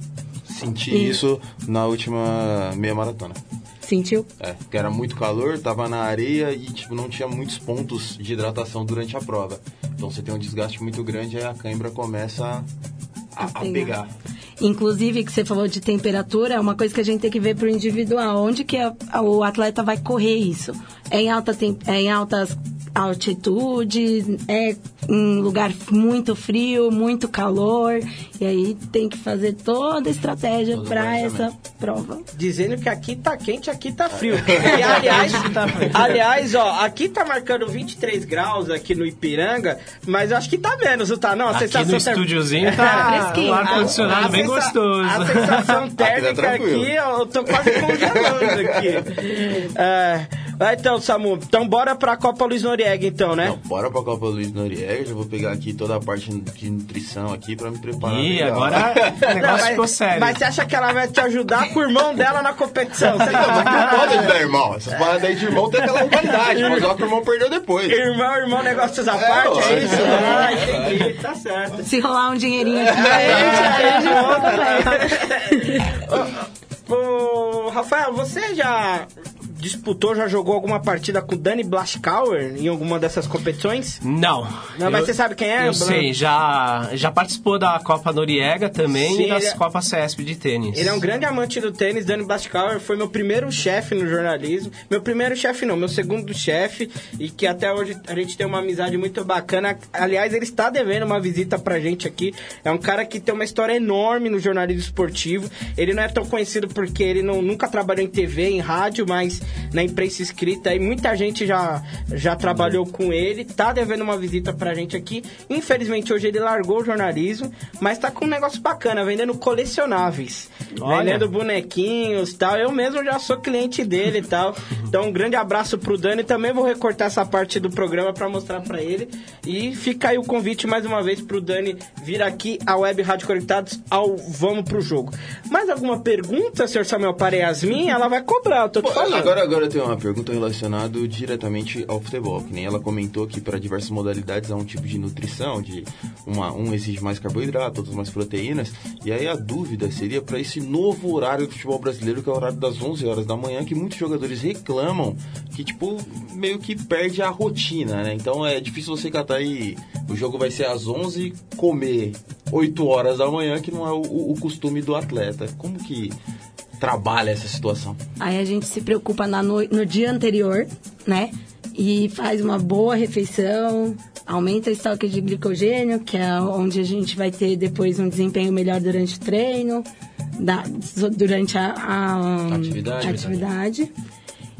[SPEAKER 6] Senti
[SPEAKER 8] E-
[SPEAKER 6] isso na última meia maratona.
[SPEAKER 8] Sentiu?
[SPEAKER 6] É, porque era muito calor, tava na areia e tipo, não tinha muitos pontos de hidratação durante a prova. Então você tem um desgaste muito grande e a cãibra começa a, a
[SPEAKER 8] pegar.
[SPEAKER 6] pegar.
[SPEAKER 8] Inclusive, que você falou de temperatura, é uma coisa que a gente tem que ver pro individual. Onde que a- a- o atleta vai correr isso? É em, alta é em altas altitudes, é em lugar muito frio, muito calor. E aí tem que fazer toda a estratégia para essa prova.
[SPEAKER 5] Dizendo que aqui tá quente, aqui tá frio. E, aliás, aliás, ó, aqui tá marcando 23 graus aqui no Ipiranga, mas eu acho que tá menos, tá? Não, a
[SPEAKER 7] Aqui
[SPEAKER 5] sensação
[SPEAKER 7] no
[SPEAKER 5] ter-
[SPEAKER 7] estúdiozinho
[SPEAKER 8] Tá
[SPEAKER 7] tá
[SPEAKER 8] fresquinho.
[SPEAKER 7] um ar-condicionado
[SPEAKER 5] A
[SPEAKER 7] bem
[SPEAKER 5] sensa-
[SPEAKER 7] gostoso.
[SPEAKER 5] A sensação térmica
[SPEAKER 6] tranquilo.
[SPEAKER 5] aqui, eu tô quase congelando aqui. É, vai então, Samu, então bora pra Copa Luiz Noriega então, né?
[SPEAKER 6] Não, bora pra Copa Luiz Noriega, já vou pegar aqui toda a parte de nutrição aqui pra me preparar.
[SPEAKER 7] Ih,
[SPEAKER 6] legal.
[SPEAKER 7] agora o
[SPEAKER 5] Não,
[SPEAKER 7] negócio
[SPEAKER 5] mas,
[SPEAKER 7] ficou sério.
[SPEAKER 5] mas você acha que ela vai te ajudar com o irmão dela na competição? Você
[SPEAKER 6] Não, mas
[SPEAKER 5] tá...
[SPEAKER 6] não pode ajudar irmão. Essas paradas aí de irmão tem aquela rivalidade, mas ó que o irmão perdeu depois.
[SPEAKER 5] Irmão, irmão, negócios à
[SPEAKER 6] É,
[SPEAKER 5] parte, é isso? Ah, entendi, tá certo.
[SPEAKER 8] Se rolar um dinheirinho aqui,
[SPEAKER 5] É,
[SPEAKER 8] a gente volta
[SPEAKER 5] Ô, ô, Rafael, você já disputou, já jogou alguma partida com o Dani Blaschkauer em alguma dessas competições?
[SPEAKER 7] Não.
[SPEAKER 5] Não, mas
[SPEAKER 7] Eu-
[SPEAKER 5] você sabe quem é?
[SPEAKER 7] Eu sei, já, já participou da Copa Noriega também
[SPEAKER 5] Sim,
[SPEAKER 7] e das
[SPEAKER 5] é-
[SPEAKER 7] Copas CESP de tênis.
[SPEAKER 5] Ele é um grande amante do tênis, Dani Blaschkauer foi meu primeiro chefe no jornalismo. Meu primeiro chefe não, meu segundo chefe, e que até hoje a gente tem uma amizade muito bacana. Aliás, ele está devendo uma visita pra gente aqui. É um cara que tem uma história enorme no jornalismo esportivo. Ele não é tão conhecido porque ele não, nunca trabalhou em TV, em rádio, mas na imprensa escrita. E muita gente já, já trabalhou com ele. Tá devendo uma visita pra gente aqui. Infelizmente, hoje ele largou o jornalismo, mas tá com um negócio bacana, vendendo colecionáveis.
[SPEAKER 7] Olha.
[SPEAKER 5] Vendendo bonequinhos e tal. Eu mesmo já sou cliente dele e tal. Então, um grande abraço pro Dani. Também vou recortar essa parte do programa pra mostrar pra ele. E fica aí o convite mais uma vez pro Dani vir aqui à Web Rádio Conectados ao Vamos pro Jogo. Mais alguma pergunta, senhor Samuel para Yasmin? Ela vai cobrar, eu tô te
[SPEAKER 6] Pô,
[SPEAKER 5] falando.
[SPEAKER 6] Agora, agora tenho uma pergunta relacionada diretamente ao futebol, que nem ela comentou que para diversas modalidades há um tipo de nutrição, de uma, um exige mais carboidrato, outros mais proteínas, e aí a dúvida seria para esse novo horário do futebol brasileiro, que é o horário das 11 horas da manhã, que muitos jogadores reclamam que, tipo, meio que perde a rotina, né? Então é difícil você catar aí, o jogo vai ser às 11, comer 8 horas da manhã, que não é o, o costume do atleta. Como que trabalha essa situação?
[SPEAKER 8] Aí a gente se preocupa na no, no dia anterior, né? E faz uma boa refeição, aumenta o estoque de glicogênio, que é onde a gente vai ter depois um desempenho melhor durante o treino, da- durante a, a-
[SPEAKER 6] Atividade.
[SPEAKER 8] a atividade.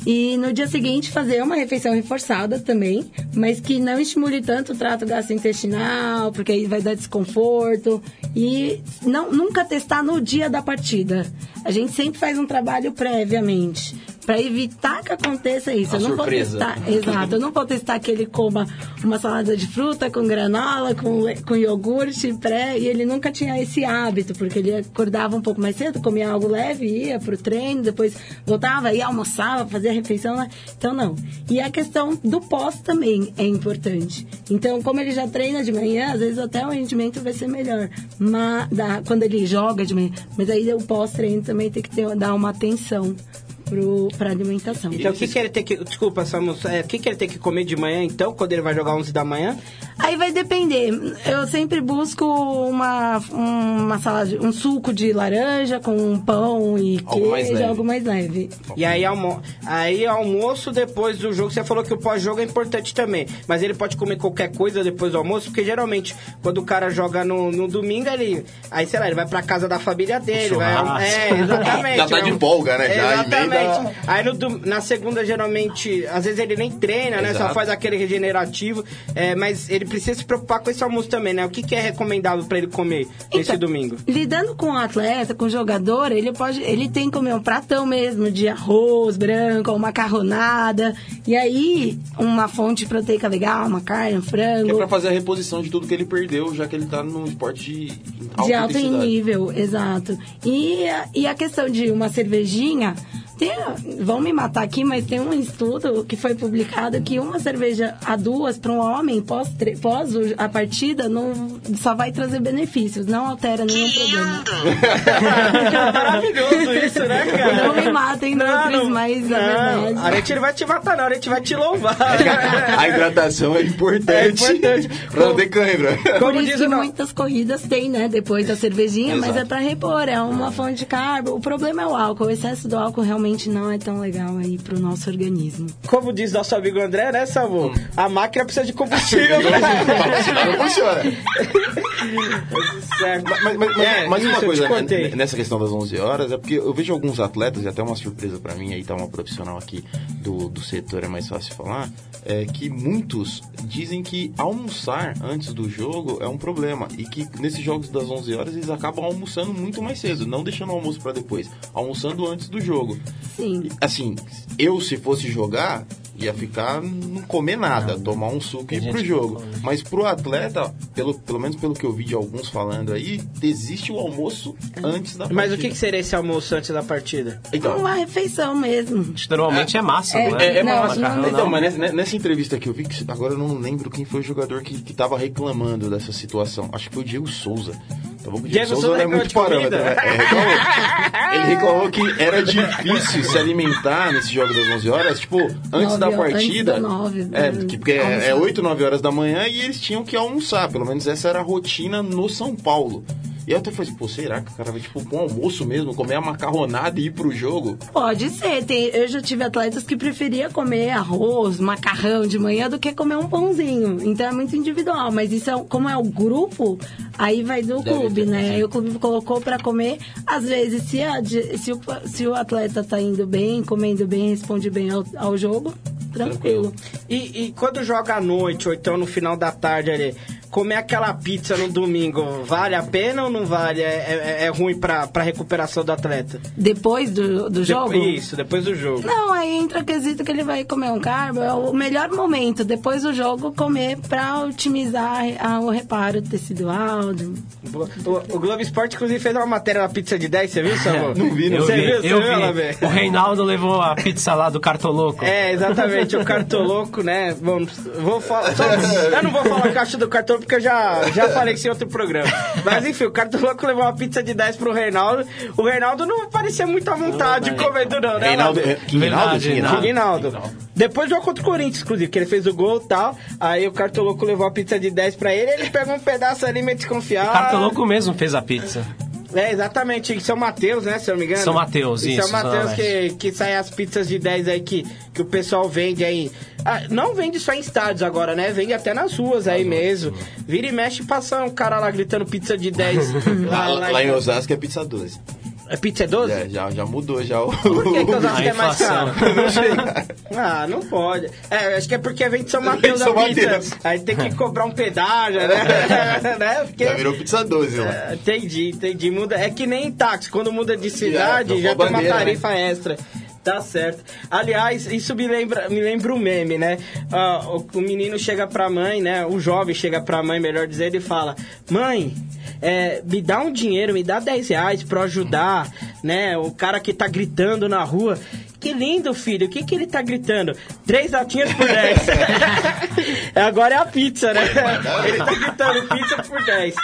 [SPEAKER 8] E no dia seguinte fazer uma refeição reforçada também, mas que não estimule tanto o trato gastrointestinal, porque aí vai dar desconforto. E não, nunca testar no dia da partida. A gente sempre faz um trabalho previamente. Para evitar que aconteça isso.
[SPEAKER 6] A
[SPEAKER 8] eu não
[SPEAKER 6] surpresa.
[SPEAKER 8] vou testar. Exato. Eu não vou testar que ele coma uma salada de fruta com granola, com, com iogurte pré. E ele nunca tinha esse hábito, porque ele acordava um pouco mais cedo, comia algo leve, ia pro treino, depois voltava, ia almoçava, fazia a refeição lá. Então, não. E a questão do pós também é importante. Então, como ele já treina de manhã, às vezes até o rendimento vai ser melhor. Mas, da, quando ele joga de manhã. Mas aí o pós-treino também tem que ter, dar uma atenção pro, pra alimentação.
[SPEAKER 5] Então, o que, que ele tem que. Desculpa, Samu, é, o que, que ele tem que comer de manhã, então, quando ele vai jogar 11 da manhã?
[SPEAKER 8] Aí vai depender. Eu sempre busco uma, uma salada, um suco de laranja com um pão e
[SPEAKER 5] Algo mais
[SPEAKER 8] queijo,
[SPEAKER 5] leve.
[SPEAKER 8] algo mais leve.
[SPEAKER 5] E aí, almo aí, almoço depois do jogo, você falou que o pós-jogo é importante também. Mas ele pode comer qualquer coisa depois do almoço, porque geralmente, quando o cara joga no, no domingo, ele. Aí, sei lá, ele vai pra casa da família dele. Vai, é, exatamente.
[SPEAKER 6] Já tá
[SPEAKER 5] vai
[SPEAKER 6] de folga, né? Já
[SPEAKER 5] exatamente. Aí no na segunda, geralmente, às vezes ele nem treina, né? Só
[SPEAKER 6] Exato.
[SPEAKER 5] faz aquele regenerativo. É, mas ele precisa se preocupar com esse almoço também, né? O que, que é recomendável pra ele comer nesse domingo?
[SPEAKER 8] Lidando com o atleta, com o jogador, ele pode, ele tem que comer um pratão mesmo de arroz branco, ou macarronada, e aí uma fonte proteica legal, uma carne, um
[SPEAKER 6] Que é
[SPEAKER 8] frango.
[SPEAKER 6] pra fazer a reposição de tudo que ele perdeu, já que ele tá num esporte de alta
[SPEAKER 8] de alto nível, exato. E, e a questão de uma cervejinha, tem, vão me matar aqui, mas tem um estudo que foi publicado que uma cerveja a duas para um homem pós, tre- pós a partida não, só vai trazer benefícios, não altera nenhum problema.
[SPEAKER 5] Maravilhoso isso, né, cara?
[SPEAKER 8] Não me matem, Nutris, mas é verdade.
[SPEAKER 5] A gente não vai te matar, não. A gente vai te louvar.
[SPEAKER 6] A hidratação é importante.
[SPEAKER 5] É importante.
[SPEAKER 6] pra não ter cãibra.
[SPEAKER 8] Por isso que muitas corridas tem, né? Depois da cervejinha, mas
[SPEAKER 6] Exato.
[SPEAKER 8] é pra repor, é uma fonte de carbo. O problema é o álcool. O excesso do álcool realmente não é tão legal aí pro nosso organismo.
[SPEAKER 5] Como diz nosso amigo André, né, Samu? A máquina precisa de combustível.
[SPEAKER 6] Não funciona.
[SPEAKER 5] certo.
[SPEAKER 6] Mas, mas- mas-
[SPEAKER 5] É,
[SPEAKER 6] mas uma coisa, né, nessa questão das 11 horas, é porque eu vejo alguns atletas, e até uma surpresa pra mim, aí tá uma profissional aqui do, do setor, é mais fácil falar, é que muitos dizem que almoçar antes do jogo é um problema, e que nesses jogos das 11 horas eles acabam almoçando muito mais cedo, não deixando o almoço pra depois, almoçando antes do jogo.
[SPEAKER 8] Sim.
[SPEAKER 6] Assim, eu se fosse jogar, ia ficar não comer nada, tomar um suco e ir pro jogo.
[SPEAKER 7] come.
[SPEAKER 6] Mas pro atleta, pelo, pelo menos pelo que eu vi de alguns falando aí, existe o almoço antes da
[SPEAKER 5] Mas
[SPEAKER 6] partida.
[SPEAKER 5] o que, que seria esse almoço antes da partida?
[SPEAKER 6] Então,
[SPEAKER 8] Uma refeição mesmo.
[SPEAKER 7] Normalmente é, massa,
[SPEAKER 8] É,
[SPEAKER 7] não é?
[SPEAKER 6] é, é
[SPEAKER 8] Não,
[SPEAKER 6] massa.
[SPEAKER 8] não,
[SPEAKER 6] então,
[SPEAKER 7] não.
[SPEAKER 6] mas nessa, nessa entrevista que eu vi, que agora eu não lembro quem foi o jogador que, que tava reclamando dessa situação. Acho que foi o Diego Souza. Tá bom, Diego
[SPEAKER 5] Diego
[SPEAKER 6] Souza
[SPEAKER 5] Souza
[SPEAKER 6] não é muito parâmetro, né? É, reclamou. Ele reclamou que era difícil se alimentar nesse jogo das 11 horas, tipo, antes
[SPEAKER 8] Nove
[SPEAKER 6] da partida.
[SPEAKER 8] antes da nove,
[SPEAKER 6] é,
[SPEAKER 8] né?
[SPEAKER 6] que- porque é, é
[SPEAKER 8] Almoçar.
[SPEAKER 6] 8, 9 horas da manhã e eles tinham que almoçar. Pelo menos essa era a rotina no São Paulo. E eu até falei, assim, pô, será que o cara vai, tipo, com almoço mesmo, comer a macarronada e ir pro jogo?
[SPEAKER 8] Pode ser. Tem, eu já tive atletas que preferia comer arroz, macarrão de manhã do que comer um pãozinho. Então é muito individual. Mas isso é, como é o grupo, aí vai do
[SPEAKER 6] Deve
[SPEAKER 8] clube, né? Aí o clube colocou pra comer. Às vezes, se, a se, o, se o atleta tá indo bem, comendo bem, responde bem ao, ao jogo, tranquilo.
[SPEAKER 5] E, e quando joga à noite, ou então no final da tarde ali, comer aquela pizza no domingo, vale a pena ou não vale? É, é- é ruim pra, pra recuperação do atleta?
[SPEAKER 8] Depois do, do jogo?
[SPEAKER 5] Isso, depois do jogo.
[SPEAKER 8] Não, aí entra quesito que ele vai comer um carbo. É o melhor momento, depois do jogo, comer pra otimizar a- o reparo tecidual. do-
[SPEAKER 5] O, o Globo Esporte, inclusive, fez uma matéria na pizza de 10, você viu, Samu?
[SPEAKER 6] Não vi, não
[SPEAKER 7] Eu
[SPEAKER 5] Você
[SPEAKER 7] vi,
[SPEAKER 5] viu? Você
[SPEAKER 7] eu
[SPEAKER 5] viu,
[SPEAKER 7] vi.
[SPEAKER 5] Alabê?
[SPEAKER 7] O Reinaldo levou a pizza lá do Cartoloco.
[SPEAKER 5] É, exatamente, o cartoloco, né? Vamos, vou falar. só- eu não vou falar caixa do cartoloco porque eu já, já falei isso em outro programa. Mas enfim, o cartoloco levou uma pizza de 10 pro Reinaldo. O Reinaldo não parecia muito à vontade comendo, não, né?
[SPEAKER 6] Reinaldo,
[SPEAKER 5] Alabê?
[SPEAKER 6] é, Quinaldo?
[SPEAKER 7] Verdade,
[SPEAKER 6] Quinaldo?
[SPEAKER 5] Rinaldo. Depois jogou contra o Corinthians, inclusive, que ele fez o gol e tal. Aí o cartoloco levou a pizza de 10 pra ele, ele pegou um pedaço ali meio
[SPEAKER 7] O
[SPEAKER 5] desconfiado.
[SPEAKER 7] Cartoloco mesmo fez a pizza.
[SPEAKER 5] É, exatamente, São Mateus, né, se eu não me engano?
[SPEAKER 7] São Mateus, isso,
[SPEAKER 5] São Mateus que, que saem as pizzas de 10 aí que, que o pessoal vende aí. Ah, não vende só em estádios agora, né? Vende até nas ruas aí mesmo. Vira e mexe, passa um cara lá gritando pizza de 10.
[SPEAKER 6] Lá, lá em Osasco é pizza 12.
[SPEAKER 5] É pizza é 12?
[SPEAKER 6] É, já, já mudou já o...
[SPEAKER 5] Por que, que Osasco é mais caro? Ah, não pode. É, acho que é porque vem de São Mateus
[SPEAKER 6] São
[SPEAKER 5] a pizza.
[SPEAKER 6] Mateus.
[SPEAKER 5] Aí tem que cobrar um pedágio, né? né? Porque...
[SPEAKER 6] Já virou pizza 12 lá.
[SPEAKER 5] É, Entendi, entendi. Muda, é que nem táxi, quando muda de cidade, já
[SPEAKER 6] trocou
[SPEAKER 5] tem uma
[SPEAKER 6] bandeira,
[SPEAKER 5] tarifa extra. Tá certo. Aliás, isso me lembra, me lembra um meme, né? Ah, o, o menino chega pra mãe, né? O jovem chega pra mãe, melhor dizendo, e fala: Mãe, é, me dá um dinheiro, me dá 10 reais pra ajudar, né? O cara que tá gritando na rua. Que lindo, filho. O que, que ele tá gritando? Três latinhas por 10. Agora é a pizza, né? Ele tá gritando pizza por 10.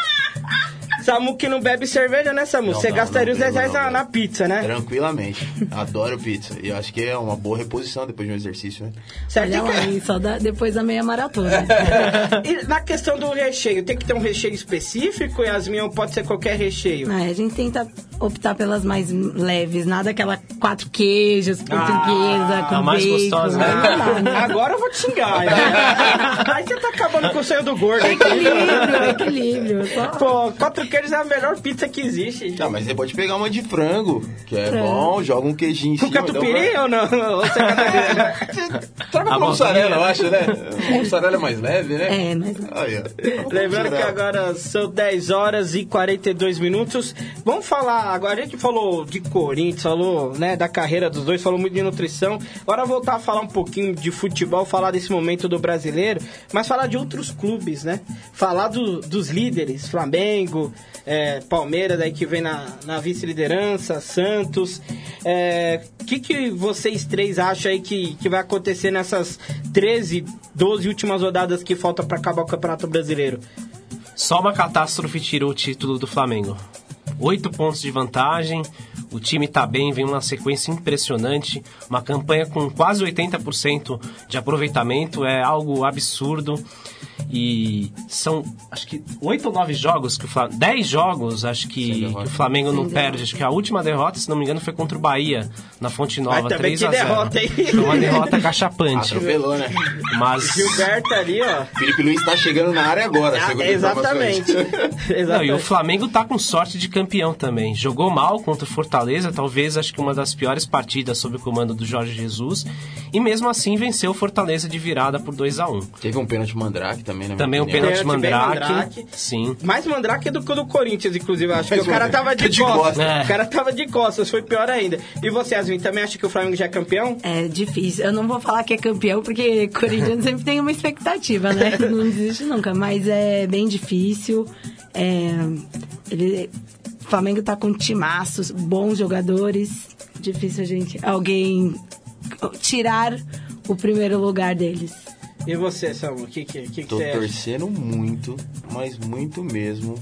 [SPEAKER 5] Samu que não bebe cerveja, né, Samu?
[SPEAKER 6] Não,
[SPEAKER 5] Você
[SPEAKER 6] não,
[SPEAKER 5] gastaria
[SPEAKER 6] não
[SPEAKER 5] os 10
[SPEAKER 6] bebo,
[SPEAKER 5] reais
[SPEAKER 6] não,
[SPEAKER 5] na, na pizza, né?
[SPEAKER 6] Tranquilamente. Adoro pizza. E acho que é uma boa reposição depois de um exercício, né?
[SPEAKER 5] Certo?
[SPEAKER 8] Olha
[SPEAKER 5] que-
[SPEAKER 8] hein, só da- depois da meia maratona.
[SPEAKER 5] E na questão do recheio, tem que ter um recheio específico, Yasmin, ou pode ser qualquer recheio?
[SPEAKER 8] Ah, a gente tenta optar pelas mais leves, nada aquela quatro queijos, portuguesa, com
[SPEAKER 7] a mais
[SPEAKER 8] bacon.
[SPEAKER 7] gostosa, né?
[SPEAKER 8] Aí né?
[SPEAKER 5] Agora eu vou te xingar. né? Aí você tá acabando com o sonho do gordo.
[SPEAKER 8] Equilíbrio, equilíbrio. Só...
[SPEAKER 5] Pô, quatro queijos é a melhor pizza que existe.
[SPEAKER 6] Não, mas você pode pegar uma de frango, que é
[SPEAKER 8] Frango.
[SPEAKER 6] bom, joga um queijinho em
[SPEAKER 5] Com
[SPEAKER 6] cima.
[SPEAKER 5] catupiry ou não? Ou você
[SPEAKER 6] Troca
[SPEAKER 7] A
[SPEAKER 6] com mussarela, eu acho, né? A mussarela é mais leve, né?
[SPEAKER 8] É, mas
[SPEAKER 6] Aí, ó.
[SPEAKER 5] Lembrando que agora são 10 horas e 42 minutos. Vamos falar, agora a gente falou de Corinthians, falou né, da carreira dos dois, falou muito de nutrição. Agora voltar a falar um pouquinho de futebol, falar desse momento do brasileiro, mas falar de outros clubes, né? Falar do- dos líderes, Flamengo, é, Palmeiras aí que vem na, na vice-liderança, Santos. O que, que vocês três acham aí que, que vai acontecer nessas 13, 12 últimas rodadas que faltam para acabar o Campeonato Brasileiro?
[SPEAKER 7] Só uma catástrofe tirou o título do Flamengo. Oito pontos de vantagem, o time tá bem, vem uma sequência impressionante, uma campanha com quase 80% de aproveitamento, é algo absurdo. E são, acho que, oito ou nove jogos que o Flamengo. Dez jogos, acho que, que o Flamengo não
[SPEAKER 8] Sem
[SPEAKER 7] perde.
[SPEAKER 8] derrota.
[SPEAKER 7] Acho que a última derrota, se não me engano, foi contra o Bahia, na Fonte Nova,
[SPEAKER 5] Mas também
[SPEAKER 7] 3
[SPEAKER 5] que
[SPEAKER 7] a 0
[SPEAKER 5] derrota, hein?
[SPEAKER 7] Foi uma derrota cachapante.
[SPEAKER 6] Atropelou, né?
[SPEAKER 7] Mas.
[SPEAKER 5] Gilberto ali, ó.
[SPEAKER 6] Felipe Luiz tá chegando na área agora,
[SPEAKER 5] Ah, exatamente.
[SPEAKER 6] informações.
[SPEAKER 7] Não, e o
[SPEAKER 5] exatamente.
[SPEAKER 7] Flamengo tá com sorte de campeão também. Jogou mal contra o Fortaleza, talvez acho que uma das piores partidas sob o comando do Jorge Jesus. E mesmo assim venceu o Fortaleza de virada por 2 a 1
[SPEAKER 6] Teve um pênalti mandrake também, né?
[SPEAKER 7] Também um pênalti
[SPEAKER 5] Pênalti
[SPEAKER 7] mandrake.
[SPEAKER 5] mandrake.
[SPEAKER 7] Sim.
[SPEAKER 5] Mais mandrake do que o do Corinthians, inclusive. eu Acho que
[SPEAKER 6] Mas,
[SPEAKER 5] o cara tava de,
[SPEAKER 6] de
[SPEAKER 5] costas.
[SPEAKER 6] costas.
[SPEAKER 7] É.
[SPEAKER 5] O cara tava de costas, foi pior ainda. E você, Yasmin, também acha que o Flamengo já é campeão?
[SPEAKER 8] É difícil. Eu não vou falar que é campeão, porque Corinthians sempre tem uma expectativa, né? Não desiste nunca. Mas é bem difícil. É, ele, o Flamengo tá com timaços, bons jogadores. Difícil a gente. Alguém tirar o primeiro lugar deles.
[SPEAKER 5] E você, Samu, o que, que, que, que
[SPEAKER 6] Tô
[SPEAKER 5] você acha?
[SPEAKER 6] torcendo muito, mas muito mesmo,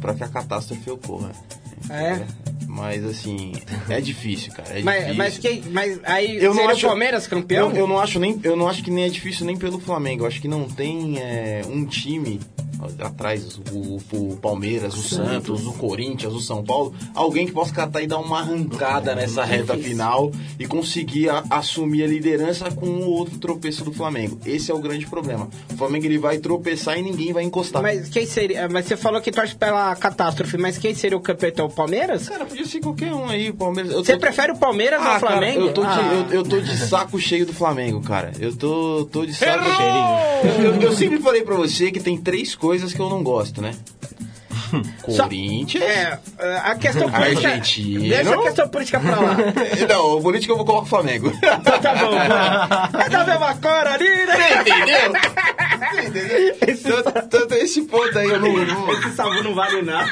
[SPEAKER 6] pra que a catástrofe ocorra.
[SPEAKER 5] É.
[SPEAKER 6] Mas assim, é difícil, cara. É
[SPEAKER 5] Mas,
[SPEAKER 6] difícil.
[SPEAKER 5] mas, quem, mas aí
[SPEAKER 6] Eu não
[SPEAKER 5] seria
[SPEAKER 6] acho-
[SPEAKER 5] o Palmeiras campeão?
[SPEAKER 6] Eu, eu não acho nem, eu não acho que nem é difícil nem pelo Flamengo. Eu acho que não tem é, um time atrás, o, o Palmeiras, o Santos, o Corinthians, o São Paulo, alguém que possa catar e dar uma arrancada nessa reta final e conseguir a- assumir a liderança com o outro tropeço do Flamengo. Esse é o grande problema. O Flamengo ele vai tropeçar e ninguém vai encostar.
[SPEAKER 5] Mas quem seria? Mas você falou que torce pela catástrofe, mas quem seria o campeão? O Palmeiras?
[SPEAKER 6] Cara, podia ser qualquer um aí, o Palmeiras. eu
[SPEAKER 5] Você
[SPEAKER 6] tô-
[SPEAKER 5] prefere o Palmeiras
[SPEAKER 6] Ah,
[SPEAKER 5] ao
[SPEAKER 6] cara,
[SPEAKER 5] Flamengo?
[SPEAKER 6] eu, tô de,
[SPEAKER 5] Ah.
[SPEAKER 6] eu, eu tô de saco cheio do Flamengo, cara. Eu tô, tô de saco
[SPEAKER 5] Errou!
[SPEAKER 6] cheio. Eu, eu- eu sempre falei pra você que tem três coisas que eu não gosto, né? Corinthians.
[SPEAKER 5] É, a questão política.
[SPEAKER 6] Argentina.
[SPEAKER 5] Deixa a questão política pra lá.
[SPEAKER 6] Não, o político eu vou colocar o Flamengo.
[SPEAKER 5] Então tá bom. bom. É da mesma cor ali, né?
[SPEAKER 6] Entendeu? Tanto, tanto esse ponto aí eu não. não-
[SPEAKER 5] Esse sabor não vale nada.